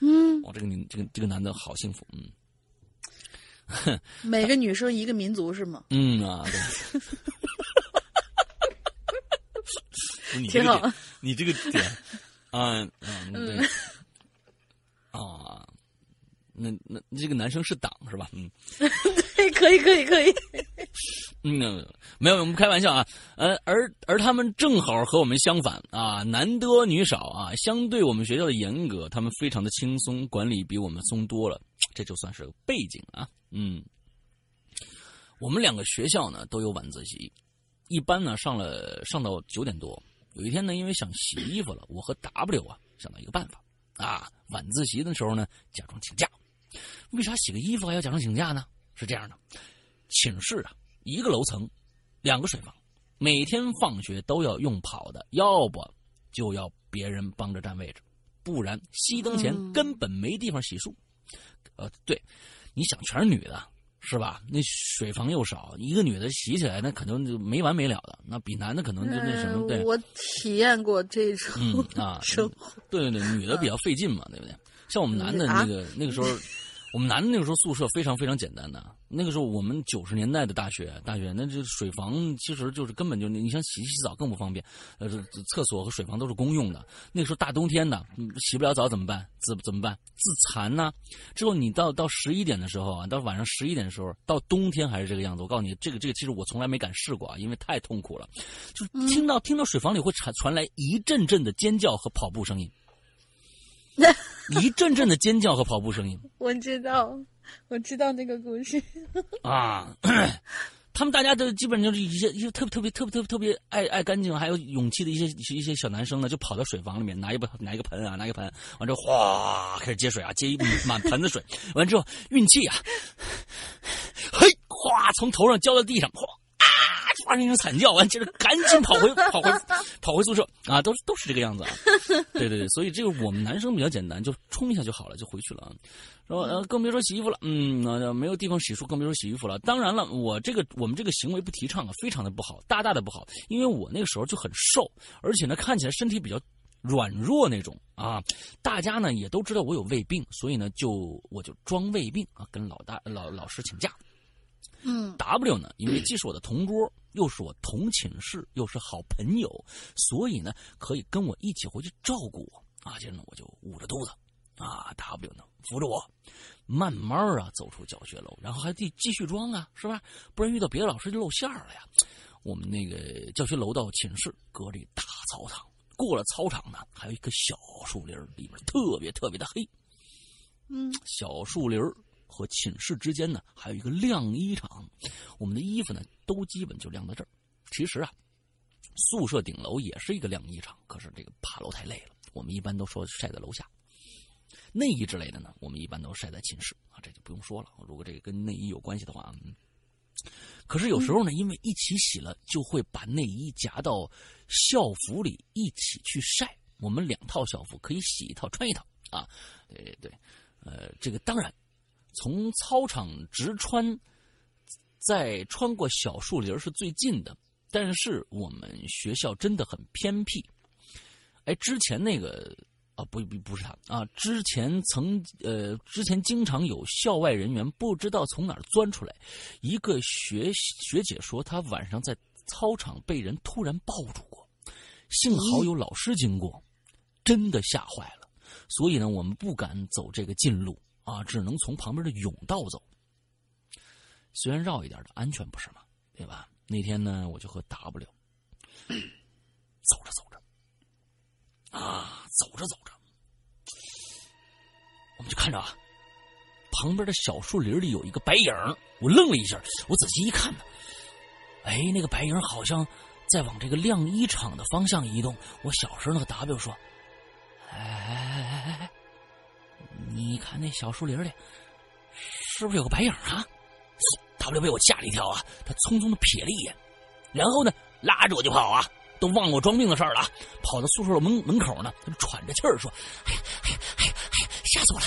嗯，哦，这个女，这个这个男的好幸福，嗯。每个女生一个民族是吗？嗯啊，挺好。你这个点，啊嗯对。啊，那那这个男生是党是吧？嗯，对，可以，可以，可以。嗯，没有，我们开玩笑啊。呃，而而他们正好和我们相反啊，男多女少啊，相对我们学校的严格，他们非常的轻松，管理比我们松多了。这就算是个背景啊。嗯，我们两个学校呢都有晚自习，一般呢上了上到九点多。有一天呢，因为想洗衣服了，我和 W 啊想到一个办法。啊，晚自习的时候呢，假装请假。为啥洗个衣服还要假装请假呢？是这样的，寝室啊，一个楼层，两个水房，每天放学都要用跑的，要不就要别人帮着占位置，不然熄灯前根本没地方洗漱。呃，对，你想，全是女的。是吧？那水房又少，一个女的洗起来那可能就没完没了的，那比男的可能就那什么。对，我体验过这种啊生活。对对对，女的比较费劲嘛，对不对？像我们男的那个那个时候。我们男的那个时候宿舍非常非常简单的，那个时候我们九十年代的大学，大学那这水房其实就是根本就你想洗洗澡更不方便，呃，厕所和水房都是公用的。那个时候大冬天的，洗不了澡怎么办？怎怎么办？自残呢？之后你到到十一点的时候啊，到晚上十一点的时候，到冬天还是这个样子。我告诉你，这个这个其实我从来没敢试过啊，因为太痛苦了，就听到听到水房里会传传来一阵阵的尖叫和跑步声音。一阵阵的尖叫和跑步声音，我知道，我知道那个故事 啊。他们大家都基本就是一些一些特别特别特别特别特别爱爱干净还有勇气的一些一些小男生呢，就跑到水房里面拿一把拿一个盆啊，拿一个盆，完之后哗开始接水啊，接一满盆子水，完之后运气啊，嘿，哗从头上浇到地上，哗。发生一声惨叫，完接着赶紧跑回跑回跑回宿舍啊，都都是这个样子啊。对对对，所以这个我们男生比较简单，就冲一下就好了，就回去了啊。说呃，更别说洗衣服了，嗯，没有地方洗漱，更别说洗衣服了。当然了，我这个我们这个行为不提倡啊，非常的不好，大大的不好。因为我那个时候就很瘦，而且呢看起来身体比较软弱那种啊。大家呢也都知道我有胃病，所以呢就我就装胃病啊，跟老大老老师请假。嗯，W 呢，因为既是我的同桌，又是我同寝室，又是好朋友，所以呢，可以跟我一起回去照顾我。啊，接着呢，我就捂着肚子，啊，W 呢扶着我，慢慢啊走出教学楼，然后还得继续装啊，是吧？不然遇到别的老师就露馅了呀。我们那个教学楼到寝室隔着大操场，过了操场呢，还有一个小树林，里面特别特别的黑。嗯，小树林和寝室之间呢，还有一个晾衣场，我们的衣服呢都基本就晾在这儿。其实啊，宿舍顶楼也是一个晾衣场，可是这个爬楼太累了，我们一般都说晒在楼下。内衣之类的呢，我们一般都晒在寝室啊，这就不用说了。如果这个跟内衣有关系的话，嗯，可是有时候呢，因为一起洗了，就会把内衣夹到校服里一起去晒。我们两套校服可以洗一套穿一套。啊，对对，呃，这个当然，从操场直穿，再穿过小树林是最近的，但是我们学校真的很偏僻。哎，之前那个啊，不不不是他啊，之前曾呃，之前经常有校外人员不知道从哪儿钻出来，一个学学姐说她晚上在操场被人突然抱住过，幸好有老师经过。真的吓坏了，所以呢，我们不敢走这个近路啊，只能从旁边的甬道走。虽然绕一点的，安全不是吗？对吧？那天呢，我就和 W 走着走着，啊，走着走着，我们就看着啊，旁边的小树林里有一个白影我愣了一下，我仔细一看呢，哎，那个白影好像在往这个晾衣场的方向移动。我小声的和 W 说。哎！你看那小树林里，是不是有个白影啊？W 被我吓了一跳啊！他匆匆的瞥了一眼，然后呢，拉着我就跑啊！都忘了我装病的事儿了。跑到宿舍门门口呢，他喘着气儿说：“哎呀哎呀哎呀哎呀，吓死我了！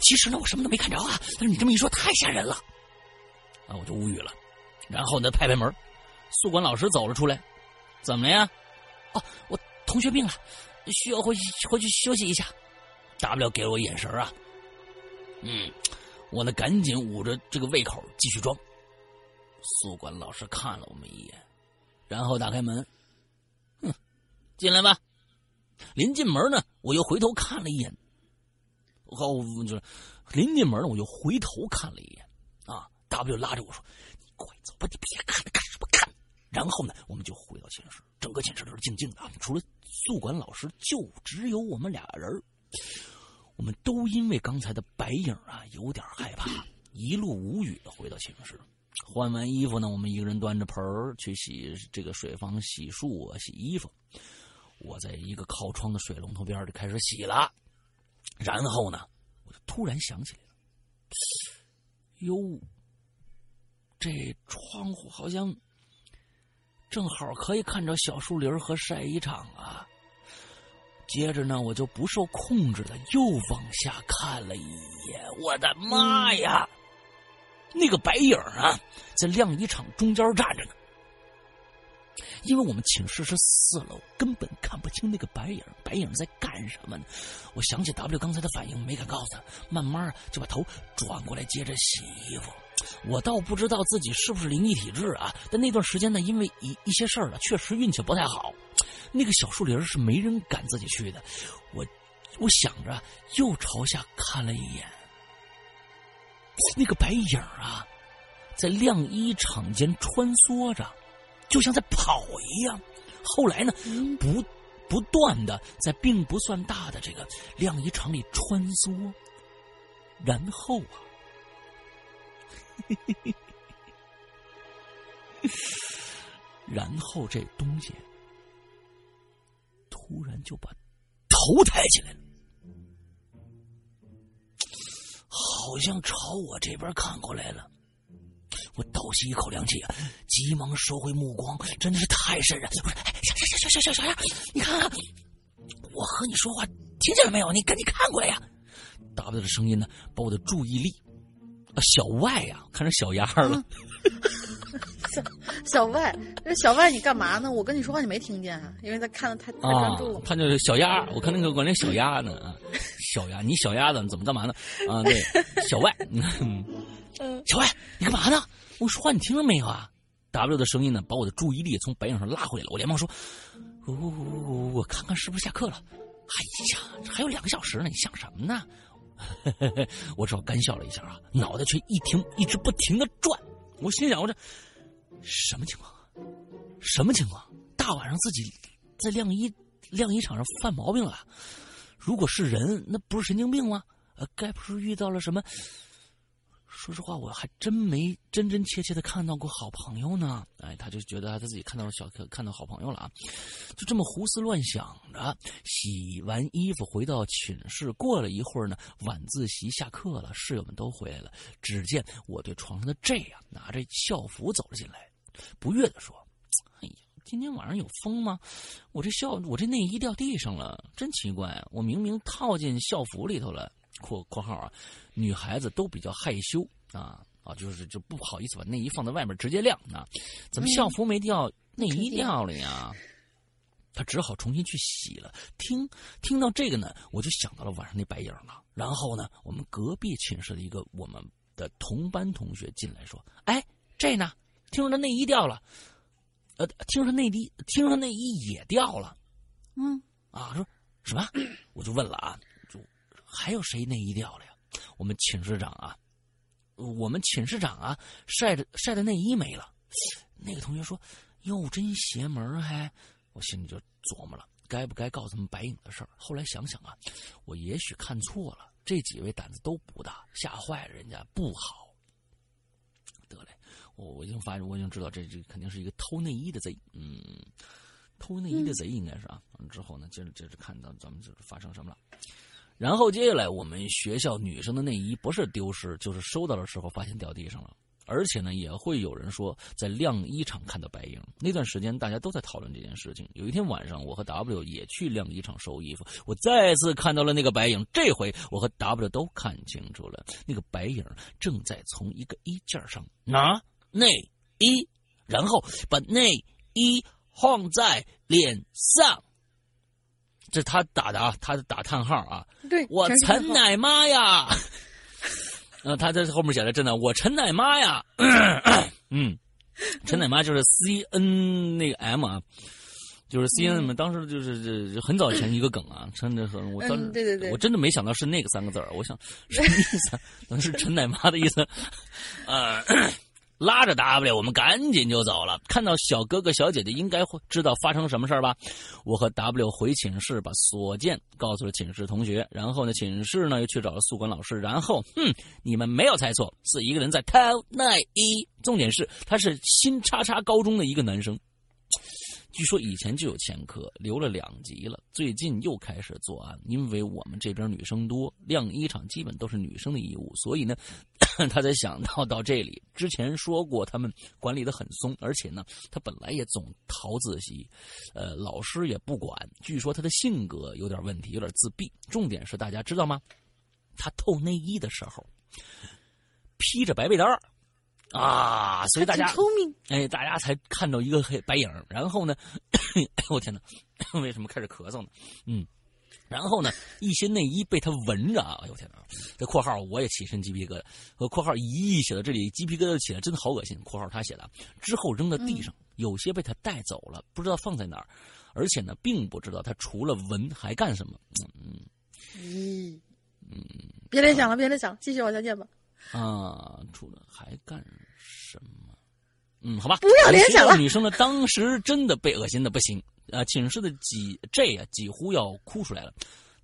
其实呢，我什么都没看着啊。但是你这么一说，太吓人了。”啊，我就无语了。然后呢，拍拍门，宿管老师走了出来：“怎么了呀？哦，我同学病了。”需要回去回去休息一下，W 给了我眼神啊，嗯，我呢赶紧捂着这个胃口继续装。宿管老师看了我们一眼，然后打开门，哼，进来吧。临进门呢，我又回头看了一眼，哦，就是临进门呢，我又回头看了一眼啊。W 拉着我说：“你快走吧，你别看了，干什么看？”然后呢，我们就回到寝室，整个寝室都是静静的，除了宿管老师，就只有我们俩人。我们都因为刚才的白影啊，有点害怕，一路无语的回到寝室。换完衣服呢，我们一个人端着盆儿去洗这个水房洗漱啊，洗衣服。我在一个靠窗的水龙头边就开始洗了。然后呢，我就突然想起来了，哟，这窗户好像。正好可以看着小树林和晒衣场啊。接着呢，我就不受控制的又往下看了一眼。我的妈呀！那个白影啊，在晾衣场中间站着呢。因为我们寝室是四楼，根本看不清那个白影。白影在干什么呢？我想起 W 刚才的反应，没敢告诉他，慢慢就把头转过来接着洗衣服。我倒不知道自己是不是灵异体质啊，但那段时间呢，因为一一些事儿呢，确实运气不太好。那个小树林是没人敢自己去的。我，我想着又朝下看了一眼，那个白影啊，在晾衣场间穿梭着，就像在跑一样。后来呢，不不断的在并不算大的这个晾衣场里穿梭，然后啊。嘿嘿嘿，然后这东西突然就把头抬起来了，好像朝我这边看过来了。我倒吸一口凉气啊，急忙收回目光，真的是太瘆人。不是，小小小小小小样，你看看，我和你说话，听见了没有？你赶紧看过来呀！W 的声音呢，把我的注意力。小外呀，看成小丫了。小小外，这小外你干嘛呢？我跟你说话你没听见啊？因为他看的太太专注了。他就是小丫，我看那个管那小丫呢啊，小丫，你小丫子怎么干嘛呢？啊，对，小外，嗯，小外，你干嘛呢？我说话你听了没有啊？W 的声音呢，把我的注意力从白影上拉回来了。我连忙说，我我我看看是不是下课了？哎呀，还有两个小时呢，你想什么呢？我只好干笑了一下啊，脑袋却一停，一直不停的转。我心想：我这什么情况？什么情况？大晚上自己在晾衣晾衣场上犯毛病了？如果是人，那不是神经病吗？呃，该不是遇到了什么？说实话，我还真没真真切切的看到过好朋友呢。哎，他就觉得他自己看到了小看到好朋友了啊，就这么胡思乱想着。洗完衣服回到寝室，过了一会儿呢，晚自习下课了，室友们都回来了。只见我对床上的 J 啊，拿着校服走了进来，不悦的说：“哎呀，今天晚上有风吗？我这校我这内衣掉地上了，真奇怪。我明明套进校服里头了。括括号啊，女孩子都比较害羞啊啊，就是就不好意思把内衣放在外面直接晾啊。怎么校服没掉，内衣掉了呀？他只好重新去洗了。听听到这个呢，我就想到了晚上那白影了。然后呢，我们隔壁寝室的一个我们的同班同学进来说：“哎，这呢？听说他内衣掉了。呃，听说内衣，听说内衣也掉了。嗯，啊，说什么？我就问了啊，就还有谁内衣掉了呀？我们寝室长啊，我们寝室长啊，晒的晒的内衣没了。那个同学说：哟，真邪门还。”我心里就琢磨了，该不该告诉他们白影的事儿？后来想想啊，我也许看错了。这几位胆子都不大，吓坏了人家不好。得嘞，我我已经发现，我已经知道这这肯定是一个偷内衣的贼。嗯，偷内衣的贼应该是啊。完之后呢，接着接着看到咱们就是发生什么了。然后接下来我们学校女生的内衣不是丢失，就是收到的时候发现掉地上了。而且呢，也会有人说在晾衣场看到白影。那段时间大家都在讨论这件事情。有一天晚上，我和 W 也去晾衣场收衣服，我再次看到了那个白影。这回我和 W 都看清楚了，那个白影正在从一个衣架上拿内衣，然后把内衣放在脸上。这他打的啊，他打叹号啊。对，我陈奶妈呀！呃，他在后面写的真的，我陈奶妈呀，嗯，陈奶妈就是 C N 那个 M 啊，就是 C N 嘛，当时就是这很早前一个梗啊，真的时候，我当时对对对，我真的没想到是那个三个字儿，我想什么意思？能是陈奶妈的意思？呃。拉着 W，我们赶紧就走了。看到小哥哥小姐姐，应该会知道发生什么事吧？我和 W 回寝室，把所见告诉了寝室同学。然后呢，寝室呢又去找了宿管老师。然后，哼，你们没有猜错，是一个人在偷内衣。重点是，他是新叉叉高中的一个男生。据说以前就有前科，留了两级了。最近又开始作案，因为我们这边女生多，晾衣场基本都是女生的衣物，所以呢，他才想到到这里。之前说过他们管理的很松，而且呢，他本来也总逃自习，呃，老师也不管。据说他的性格有点问题，有点自闭。重点是大家知道吗？他透内衣的时候披着白被单儿。啊，所以大家聪明，哎，大家才看到一个黑白影。然后呢，我天哪，为什么开始咳嗽呢？嗯，然后呢，一些内衣被他闻着啊，哎呦天哪！这括号我也起身鸡皮疙瘩，和括号一写到这里，鸡皮疙瘩起来，真的好恶心。括号他写的，之后扔在地上，有些被他带走了，不知道放在哪儿，而且呢，并不知道他除了闻还干什么。嗯嗯嗯，别联想了，别联想，继续往下念吧。啊，除了还干什么？嗯，好吧，不要联想了。女生呢，当时真的被恶心的不行啊，寝室的几 J 啊，几乎要哭出来了。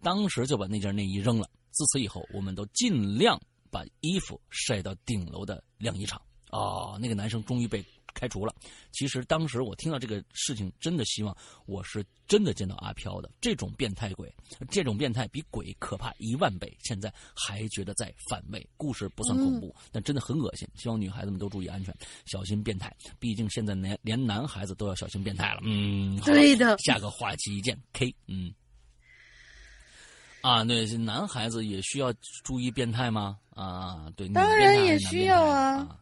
当时就把那件内衣扔了。自此以后，我们都尽量把衣服晒到顶楼的晾衣场。啊，那个男生终于被。开除了。其实当时我听到这个事情，真的希望我是真的见到阿飘的。这种变态鬼，这种变态比鬼可怕一万倍。现在还觉得在反胃。故事不算恐怖，但真的很恶心。希望女孩子们都注意安全，小心变态。毕竟现在连连男孩子都要小心变态了。嗯，对的。下个话题见，K。嗯，啊，对，男孩子也需要注意变态吗？啊，对，当然也需要啊。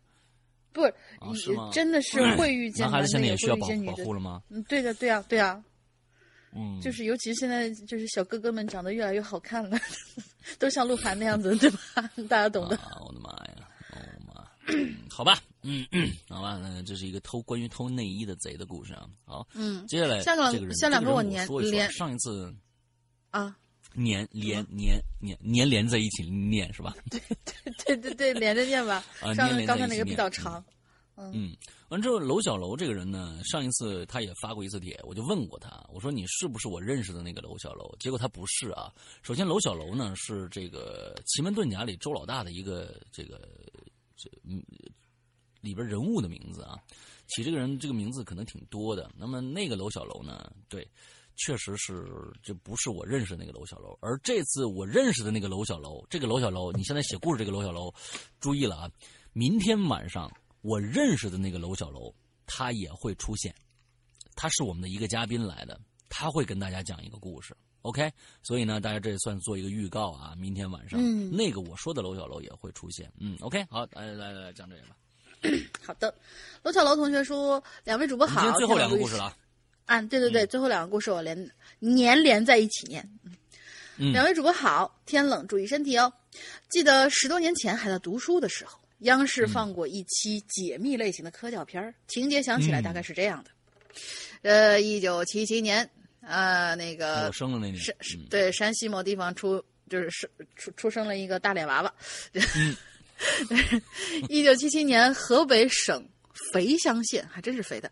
不是，真的是会遇见男孩子现在也需要保保护了吗？嗯，对的，对啊，对啊。嗯，就是尤其现在，就是小哥哥们长得越来越好看了，都像鹿晗那样子，对吧？大家懂的。我的妈呀！哦妈，好吧，嗯嗯，好吧，那这是一个偷关于偷内衣的贼的故事啊。好，嗯，接下来下两个下两个我连连上一次啊，连连连连连连在一起念是吧？对对对对对，连着念吧。啊，上刚才那个比较长。嗯，完之后，楼小楼这个人呢，上一次他也发过一次帖，我就问过他，我说你是不是我认识的那个楼小楼？结果他不是啊。首先，楼小楼呢是这个《奇门遁甲》里周老大的一个这个这嗯里边人物的名字啊。起这个人这个名字可能挺多的。那么那个楼小楼呢，对，确实是这不是我认识的那个楼小楼。而这次我认识的那个楼小楼，这个楼小楼，你现在写故事这个楼小楼，注意了啊，明天晚上。我认识的那个楼小楼，他也会出现，他是我们的一个嘉宾来的，他会跟大家讲一个故事。OK，所以呢，大家这也算做一个预告啊，明天晚上，嗯那个我说的楼小楼也会出现。嗯，OK，好，来来来来讲这个吧。好的，楼小楼同学说：“两位主播好。”今天最后两个故事了啊。啊，对对对，最后两个故事我连粘连在一起念。嗯两位主播好，天冷注意身体哦。记得十多年前还在读书的时候，央视放过一期解密类型的科教片儿，情节想起来大概是这样的：呃，一九七七年，啊、那个我生了那年山嗯对山西某地方出就是生出出生了一个大脸娃娃。嗯 一九七七年，河北省肥乡县还真是肥的，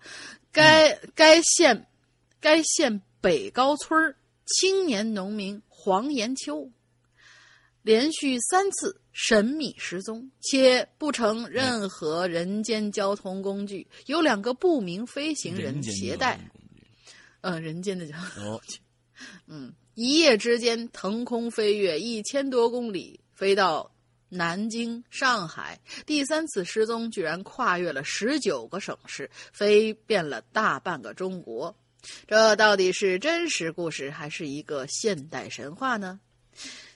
该、该县该县北高村青年农民黄延秋，连续三次神秘失踪，且不乘任何人间交通工具，有两个不明飞行人携带交通。工具。呃，人间的交通哦，一夜之间腾空飞跃一千多公里，飞到南京、上海。第三次失踪居然跨越了十九个省市，飞遍了大半个中国。这到底是真实故事还是一个现代神话呢？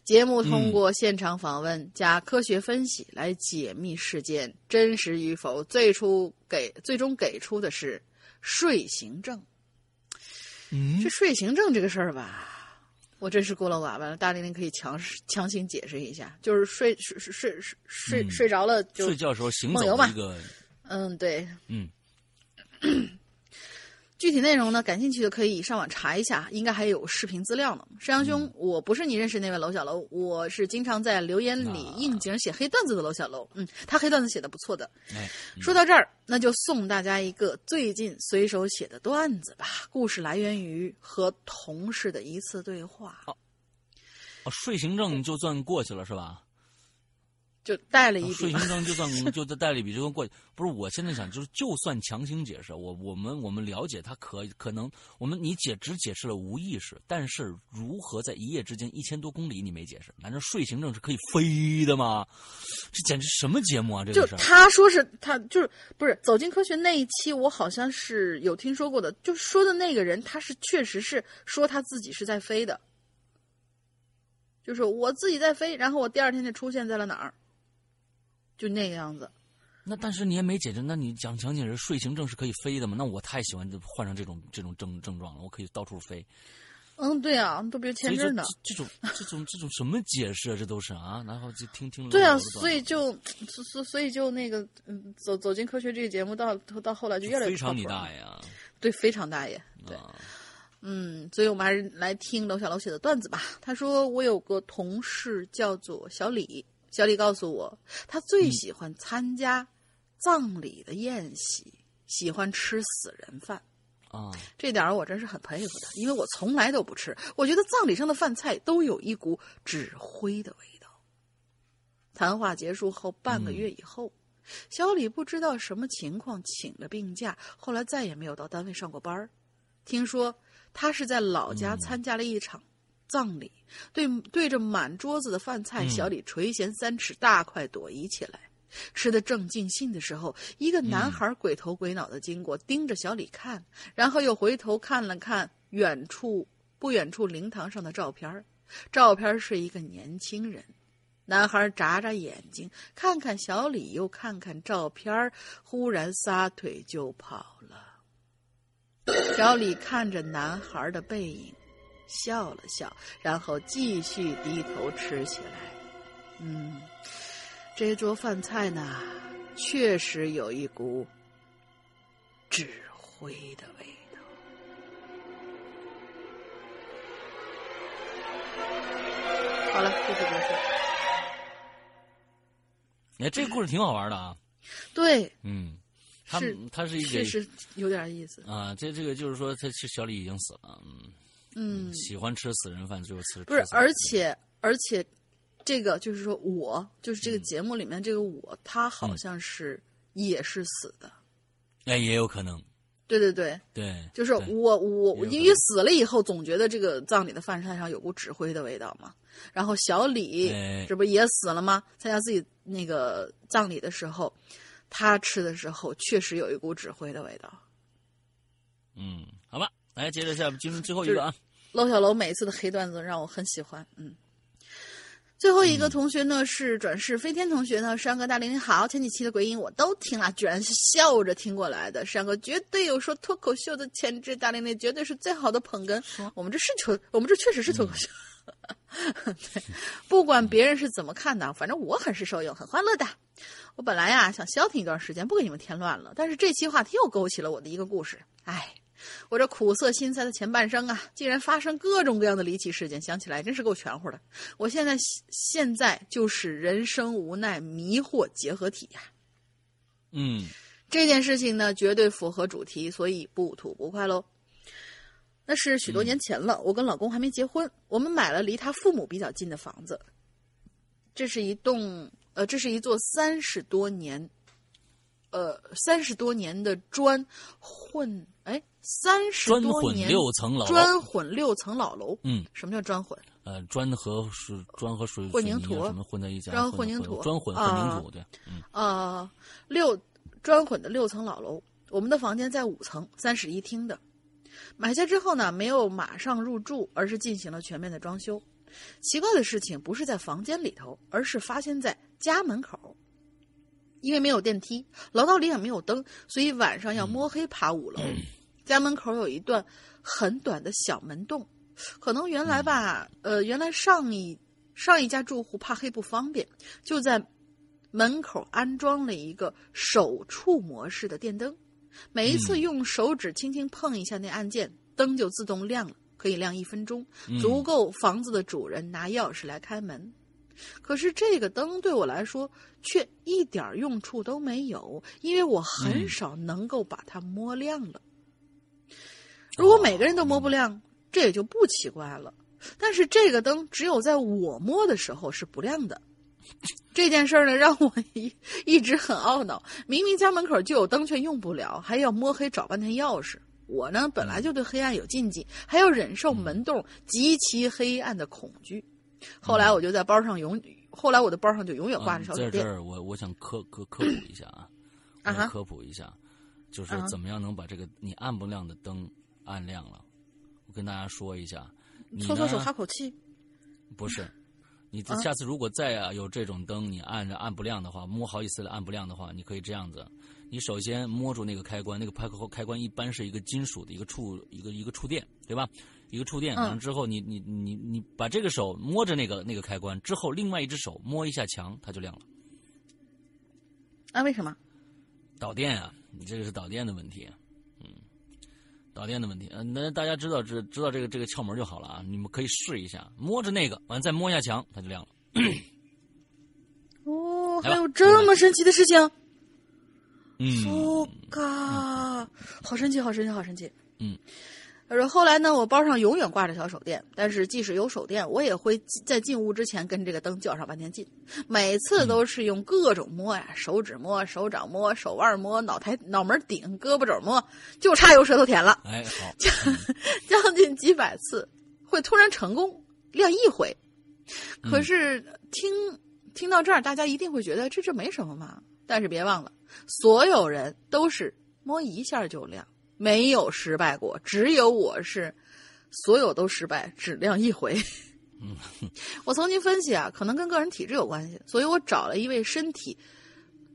节目通过现场访问加科学分析来解密事件真实与否，最初给最终给出的是睡行症。嗯这睡行症这个事儿吧，我真是孤陋寡闻了。大玲玲可以强势强行解释一下，就是睡睡睡睡睡睡着了就睡觉时候行走梦游嘛的一个，嗯对。嗯，具体内容呢，感兴趣的可以上网查一下，应该还有视频资料呢。山羊嗯兄，我不是你认识那位楼小楼，我是经常在留言里啊应景写黑段子的楼小楼。嗯，他黑段子写的不错的。哎，说到这儿，那就送大家一个最近随手写的段子吧。故事来源于和同事的一次对话。哦，睡行症就算过去了是吧？就带了一笔睡行症就算就带了一笔这个过去，不是？我现在想就是，就算强行解释，我我们我们了解他可可能，我们你解只解释了无意识，但是如何在一夜之间一千多公里你没解释？难道睡行症是可以飞的吗？这简直什么节目啊！这个事儿他说是他就是不是走进科学那一期，我好像是有听说过的，就说的那个人他是确实是说他自己是在飞的，就是我自己在飞，然后我第二天就出现在了哪儿，就那个样子。那但是你也没解释，那你讲讲解是睡行症是可以飞的吗？那我太喜欢患上这种这种症症状了，我可以到处飞。嗯，对啊，都别签证呢。这种这种这种什么解释啊？这都是啊，然后就听听了对啊，所以就所所所以就那个嗯，走走进科学这个节目到到后来就越来越非常你大爷啊！对，非常大爷。对，啊嗯，所以我们还是来听楼小楼写的段子吧。他说：“我有个同事叫做小李，小李告诉我，他最喜欢参加葬礼的宴席，喜欢吃死人饭。啊，这点儿我真是很佩服他，因为我从来都不吃。我觉得葬礼上的饭菜都有一股纸灰的味道。”谈话结束后半个月以后，小李不知道什么情况请了病假，后来再也没有到单位上过班儿。听说他是在老家参加了一场葬礼，对对着满桌子的饭菜，嗯小李垂涎三尺，大快朵颐起来。吃的正尽兴的时候，一个男孩鬼头鬼脑的经过，盯着小李看，然后又回头看了看远处不远处灵堂上的照片照片是一个年轻人。男孩眨眨眼睛，看看小李，又看看照片忽然撒腿就跑了。小李看着男孩的背影，笑了笑，然后继续低头吃起来。嗯，这桌饭菜呢，确实有一股纸灰的味道。好了，故事结束。哎，这个故事挺好玩的啊。对，嗯，他是他是一个确实有点意思。啊，这这个就是说，他是小李已经死了，嗯，嗯，喜欢吃死人饭，就是吃不是而且而且，这个就是说我就是这个节目里面这个我，他嗯好像是也是死的。哎也有可能，对对对，对，就是我我因为死了以后，总觉得这个葬礼的饭菜上有股纸灰的味道嘛。然后小李哎这不也死了吗？参加自己那个葬礼的时候，他吃的时候确实有一股纸灰的味道。嗯，好吧，来接着下进入最后一个啊。娄小楼每一次的黑段子让我很喜欢，嗯。最后一个同学呢是转世飞天同学呢，山哥大玲玲好，前几期的鬼影我都听了，居然是笑着听过来的。山哥绝对有说脱口秀的潜质，大玲玲绝对是最好的捧哏。我们这是脱，我们这确实是脱口秀。对，不管别人是怎么看的，反正我很是受用，很欢乐的。我本来呀想消停一段时间，不给你们添乱了，但是这期话题又勾起了我的一个故事，唉。我这苦涩心塞的前半生啊，竟然发生各种各样的离奇事件，想起来真是够全乎的。我现在现在就是人生无奈迷惑结合体呀。嗯，这件事情呢，绝对符合主题，所以不吐不快喽。那是许多年前了，我跟老公还没结婚，我们买了离他父母比较近的房子。这是一栋呃，这是一座三十多年，呃，三十多年的砖混。哎，三十多年六层楼，砖混六层老楼。嗯，什么叫砖混？呃，砖和水，砖和水混凝土什么混在一起？砖混凝土，砖混混凝土，对。啊，六砖混的六层老楼，我们的房间在五层，三室一厅的。买下之后呢，没有马上入住，而是进行了全面的装修。奇怪的事情不是在房间里头，而是发生在家门口。因为没有电梯，楼道里也没有灯，所以晚上要摸黑爬五楼。家门口有一段很短的小门洞，可能原来吧，呃，原来上一上一家住户怕黑不方便，就在门口安装了一个手触模式的电灯。每一次用手指轻轻碰一下那按键，灯就自动亮了，可以亮一分钟，足够房子的主人拿钥匙来开门。可是这个灯对我来说却一点用处都没有，因为我很少能够把它摸亮了。如果每个人都摸不亮，这也就不奇怪了。但是这个灯只有在我摸的时候是不亮的。这件事儿呢，让我一 一直很懊恼。明明家门口就有灯，却用不了，还要摸黑找半天钥匙。我呢，本来就对黑暗有禁忌，还要忍受门洞极其黑暗的恐惧。后来我就在包上永，后来我的包上就永远挂着小手电。在这儿，我我想科科科普一下啊，啊科普一下，就是怎么样能把这个你按不亮的灯按亮了。我跟大家说一下，搓搓手，哈口气。不是，你下次如果再啊有这种灯，你按着按不亮的话，摸好几次了按不亮的话，你可以这样子：你首先摸住那个开关，那个开开关一般是一个金属的一个触一个一个触电，对吧？一个触电，完了之后，你你你你把这个手摸着那个那个开关之后，另外一只手摸一下墙，它就亮了。啊？为什么？导电啊！你这个是导电的问题，嗯，导电的问题。嗯，那大家知道知知道这个这个窍门就好了啊！你们可以试一下，摸着那个，完再摸一下墙，它就亮了。哦，还有这么神奇的事情？嗯，我靠，好神奇，好神奇，好神奇！嗯。他说：“后来呢，我包上永远挂着小手电，但是即使有手电，我也会在进屋之前跟这个灯较上半天劲。每次都是用各种摸呀，手指摸、手掌摸、手腕摸、脑台、脑门顶、胳膊肘摸，就差用舌头舔了。哎，好，将 近几百次，会突然成功亮一回。可是听听到这儿，大家一定会觉得这这没什么嘛。但是别忘了，所有人都是摸一下就亮。”没有失败过，只有我是，所有都失败，只亮一回。嗯，我曾经分析啊，可能跟个人体质有关系，所以我找了一位身体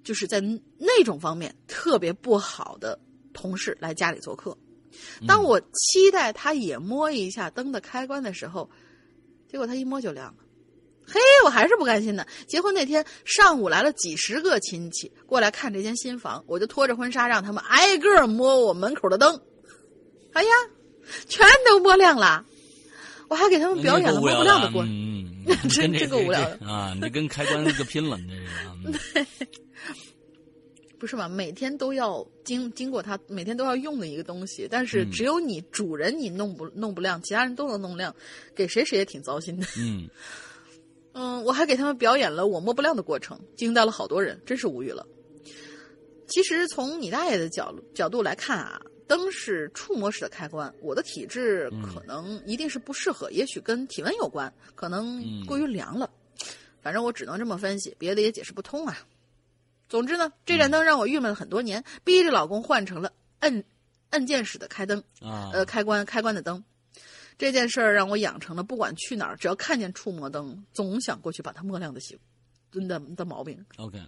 就是在那种方面特别不好的同事来家里做客。当我期待他也摸一下灯的开关的时候，结果他一摸就亮了。嘿，我还是不甘心呢。结婚那天上午来了几十个亲戚过来看这间新房，我就拖着婚纱让他们挨个摸我门口的灯。哎呀，全都摸亮了，我还给他们表演了摸不亮的过程，真真够无聊的啊！你跟开关那个拼了，你这是。不是嘛？每天都要经经过它，每天都要用的一个东西，但是只有你主人你弄不弄不亮，其他人都能弄亮，给谁谁也挺糟心的。嗯。嗯，我还给他们表演了我摸不亮的过程，惊呆了好多人，真是无语了。其实从你大爷的角角度来看啊，灯是触摸式的开关，我的体质可能一定是不适合，也许跟体温有关，可能过于凉了。反正我只能这么分析，别的也解释不通啊。总之呢，这盏灯让我郁闷了很多年，逼着老公换成了摁按键式的开灯啊，呃，开关开关的灯。这件事儿让我养成了不管去哪儿，只要看见触摸灯，总想过去把它摸亮的习的的毛病。OK，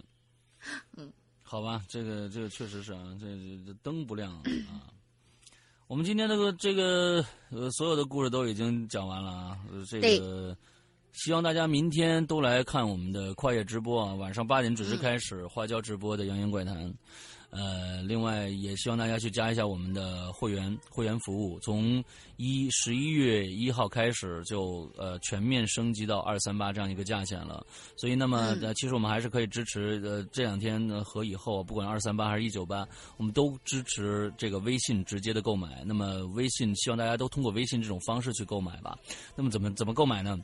嗯，好吧，这个这个确实是啊，这这灯不亮啊。我们今天这个这个呃所有的故事都已经讲完了啊，呃这个希望大家明天都来看我们的跨越直播啊，晚上八点准时开始花椒直播的《扬言怪谈》。呃，另外也希望大家去加一下我们的会员会员服务，从一十一月一号开始就呃全面升级到二三八这样一个价钱了。所以那么呃，其实我们还是可以支持呃这两天呢和以后，不管二三八还是一九八，我们都支持这个微信直接的购买。那么微信希望大家都通过微信这种方式去购买吧。那么怎么怎么购买呢？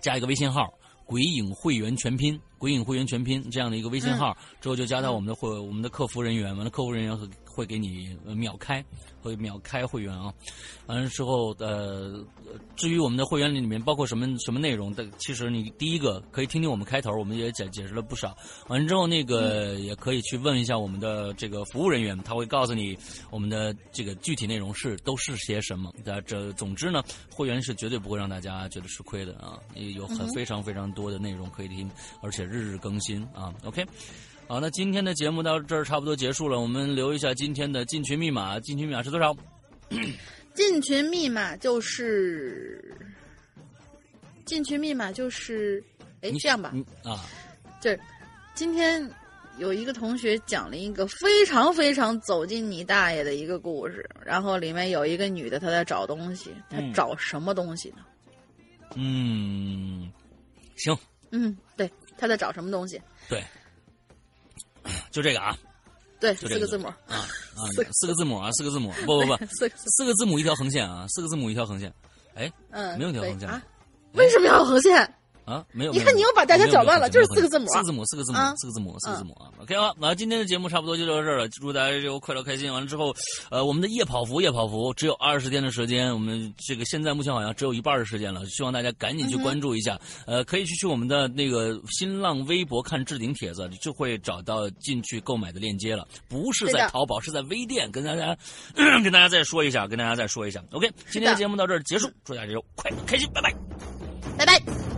加一个微信号。鬼影会员全拼，鬼影会员全拼这样的一个微信号、嗯、之后，就加到我们的会、嗯、我们的客服人员，完了客服人员会会给你秒开，会秒开会员啊。完了之后，呃，至于我们的会员里面包括什么什么内容的，其实你第一个可以听听我们开头，我们也解解释了不少。完了之后，那个、嗯、也可以去问一下我们的这个服务人员，他会告诉你我们的这个具体内容是都是些什么。的这总之呢，会员是绝对不会让大家觉得吃亏的啊，有很非常非常。多的内容可以听，而且日日更新啊。OK，好，那今天的节目到这儿差不多结束了。我们留一下今天的进群密码，进群密码是多少？进群密码就是进群密码就是，哎，这样吧，啊，就是今天有一个同学讲了一个非常非常走进你大爷的一个故事，然后里面有一个女的，她在找东西，她找什么东西呢？嗯。行，嗯，对，她在找什么东西？对，就这个啊，对，四个字母。啊啊，四个字母。啊，四个字母，不不不，四四个字母一条横线啊，四个字母一条横线，哎，嗯，没有一条横线啊，为什么要横线？啊，没有，你看你又把大家搅乱了，就是四个字母，四个字母，四个字母，四个字母，四个字母啊。OK 好，那今天的节目差不多就到这儿了，祝大家就快乐开心。完了之后，呃，我们的夜跑服，夜跑服只有二十天的时间，我们这个现在目前好像只有一半的时间了，希望大家赶紧去关注一下。呃，可以去去我们的那个新浪微博看置顶帖子，就会找到进去购买的链接了。不是在淘宝，是在微店。跟大家跟大家再说一下，跟大家再说一下。OK，今天的节目到这儿结束，祝大家就快乐开心，拜拜，拜拜。